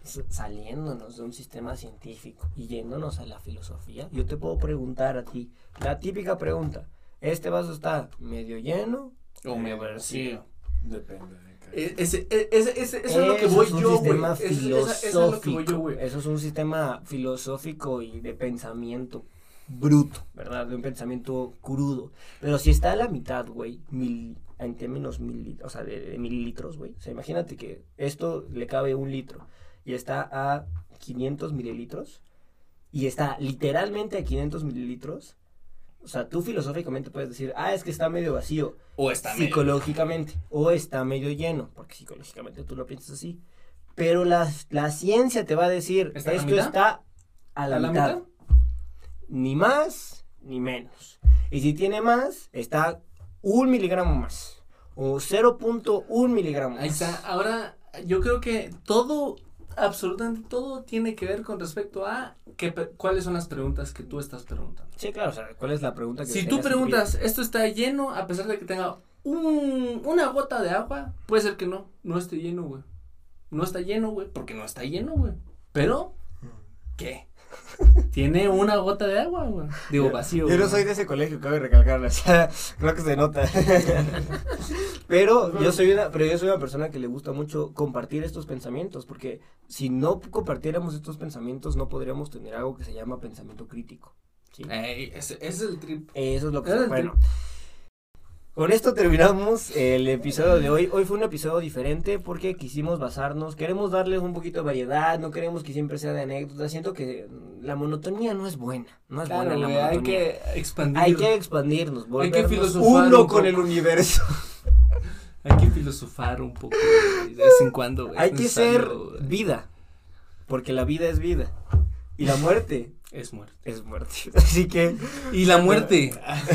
saliéndonos de un sistema científico y yéndonos a la filosofía, yo te puedo preguntar a ti, la típica pregunta, ¿este vaso está medio lleno? O medio vacío. Depende de qué. E- Ese, e- ese, ese, eso es lo que Eso voy es lo que voy yo, filosófico. güey. Eso es un sistema filosófico y de pensamiento bruto, ¿verdad? De un pensamiento crudo. Pero si está a la mitad, güey, mil, en términos mil, o sea, de, de mililitros, güey. O sea, imagínate que esto le cabe un litro y está a 500 mililitros y está literalmente a 500 mililitros. O sea, tú filosóficamente puedes decir, ah, es que está medio vacío O está medio- psicológicamente o está medio lleno, porque psicológicamente tú lo piensas así. Pero la, la ciencia te va a decir, ¿Está a la esto está a la, ¿A la mitad. Ni más ni menos. Y si tiene más, está un miligramo más. O 0.1 miligramo Ahí está. Ahora, yo creo que todo, absolutamente todo tiene que ver con respecto a qué, pe- cuáles son las preguntas que tú estás preguntando. Sí, claro, o sea, ¿cuál es la pregunta que Si tú preguntas? ¿esto está lleno a pesar de que tenga un, una gota de agua? Puede ser que no, no esté lleno, güey. No está lleno, güey, porque no está lleno, güey. Pero, ¿qué? Tiene una gota de agua, güey. Digo, vacío. Yo no soy de ese colegio, cabe recalcarlo, o sea, creo que se nota. pero yo soy una, pero yo soy una persona que le gusta mucho compartir estos pensamientos, porque si no compartiéramos estos pensamientos, no podríamos tener algo que se llama pensamiento crítico. ¿sí? Ey, ese, ese es el trip. Eso es lo que el bueno. Con esto terminamos el episodio de hoy. Hoy fue un episodio diferente porque quisimos basarnos, queremos darles un poquito de variedad, no queremos que siempre sea de anécdotas. Siento que la monotonía no es buena, no es Claro, buena la güey, hay monotonía. que expandir. Hay que expandirnos, Hay que volvernos filosofar uno un con el universo. Hay que filosofar un poco de vez en cuando. Hay que ser vida, porque la vida es vida y la muerte Es muerte. es muerte. Así que Y la muerte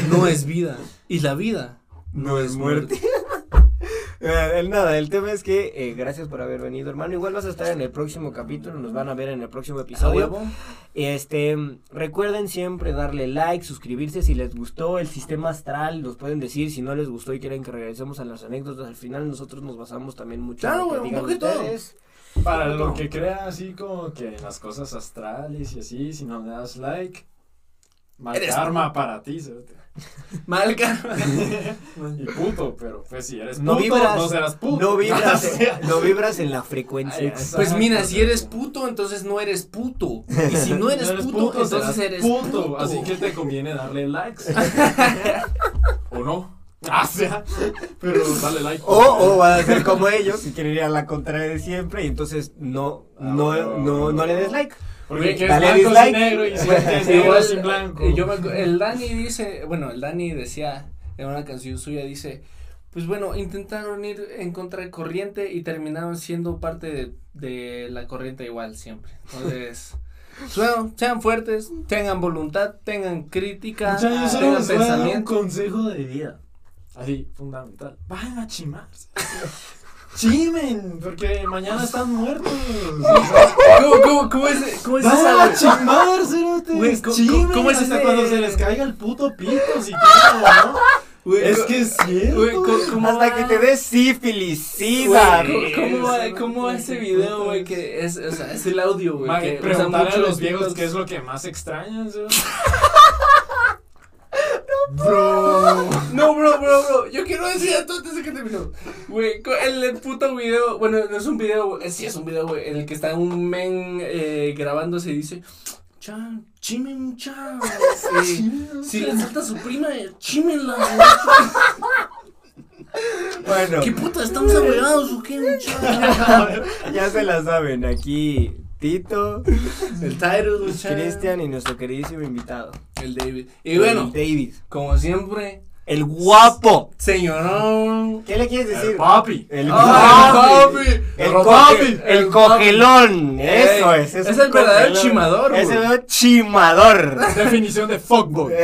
no es vida. Y la vida no, es muerte. Eh, el nada, el tema es que eh, gracias por haber venido, hermano. Igual vas a estar en el próximo capítulo, nos van a ver en el próximo ¿A episodio. huevo? Este, recuerden siempre darle like, suscribirse si les gustó el sistema astral, nos pueden decir si no les gustó y quieren que regresemos a las anécdotas. Al final nosotros nos basamos también mucho Claro, en lo que digan. Para lo que crea así como que en las cosas astrales y así, si no le das like, mal Eres- karma para ti, ¿sabes? Mal karma. Y puto, pero pues si eres No puto, vibras, no serás puto. no vibras, no en la frecuencia. Exacto. Pues mira, si eres puto, entonces no eres puto. Y si no eres, puto, entonces eres puto. puto. Así que te conviene darle likes. ¿O no? Ah, o sea, pero dale like. O, o van a ser como ellos y quieren ir a la contraria de siempre y entonces no, Ah, no, no, no le des like. Porque que es Dale blanco dislike. sin negro y si es Sí, negro igual, sin blanco. yo me el Dani dice, bueno, el Dani decía en una canción suya, dice, pues bueno, intentaron ir en contra de corriente y terminaron siendo parte de, de la corriente igual siempre. Entonces, pues, bueno, sean fuertes, tengan voluntad, tengan crítica, Muchachos, yo solo tengan les voy a dar un pensamiento. consejo de vida. Así, fundamental. Vayan a chimarse. chimen, porque mañana están muertos. ¿Cómo, cómo, cómo es, cómo es esa, ¡Va a cerotes! Güey, ¿cómo- Chimen cómo es hasta ese- cuando se les caiga el puto pito, si quieren, ¿no? Güey, Es co- que es cierto. Güey, co- ¿cómo Hasta va? que te des sífilis, sida. ¿cómo- güey. ¿Cómo va, cómo va ese video, güey? Que es, o sea, es el audio, güey. Ma, que preguntarle a mucho los viejos qué es lo que más extrañan, cerotes. Bro. No, bro, bro, bro. Yo quiero decir esto antes de que termine. Güey, el, el puto video. Bueno, no es un video, güey, sí es un video, güey. En el que está un men eh, grabándose y dice: Chan, chimen, chan. eh, si le salta a su prima, eh, chímenla, güey. Bueno, ¿Qué puta? ¿Estamos agregados o qué, ya se la saben. Aquí Tito, El Tyrus. Cristian y nuestro queridísimo invitado. El David. Y bueno, El David. como siempre, El guapo. señorón. ¿Qué le quieres decir? Papi. El ¡Ah, guapo. papi! El, Papi. coge- el El cogelón. Eso es. es un el verdadero chimador, Es el verdadero chimador. Definición de fuckboy.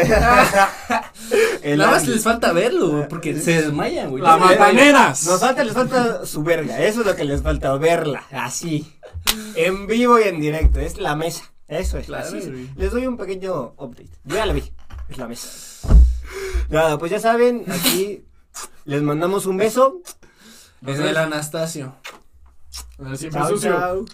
El Nada más les falta verlo, güey, porque se desmayan, güey. La Ya se- mataneras. Nos falta, les falta su verga. Eso es lo que les falta, verla. Así. En vivo y en directo. Es la mesa. Eso es. Claro, así es. Les doy un pequeño update. Yo ya la vi. Es la mesa. Nada, pues ya saben, aquí les mandamos un beso. Es el Anastasio. Siempre Chao, sucio. chao.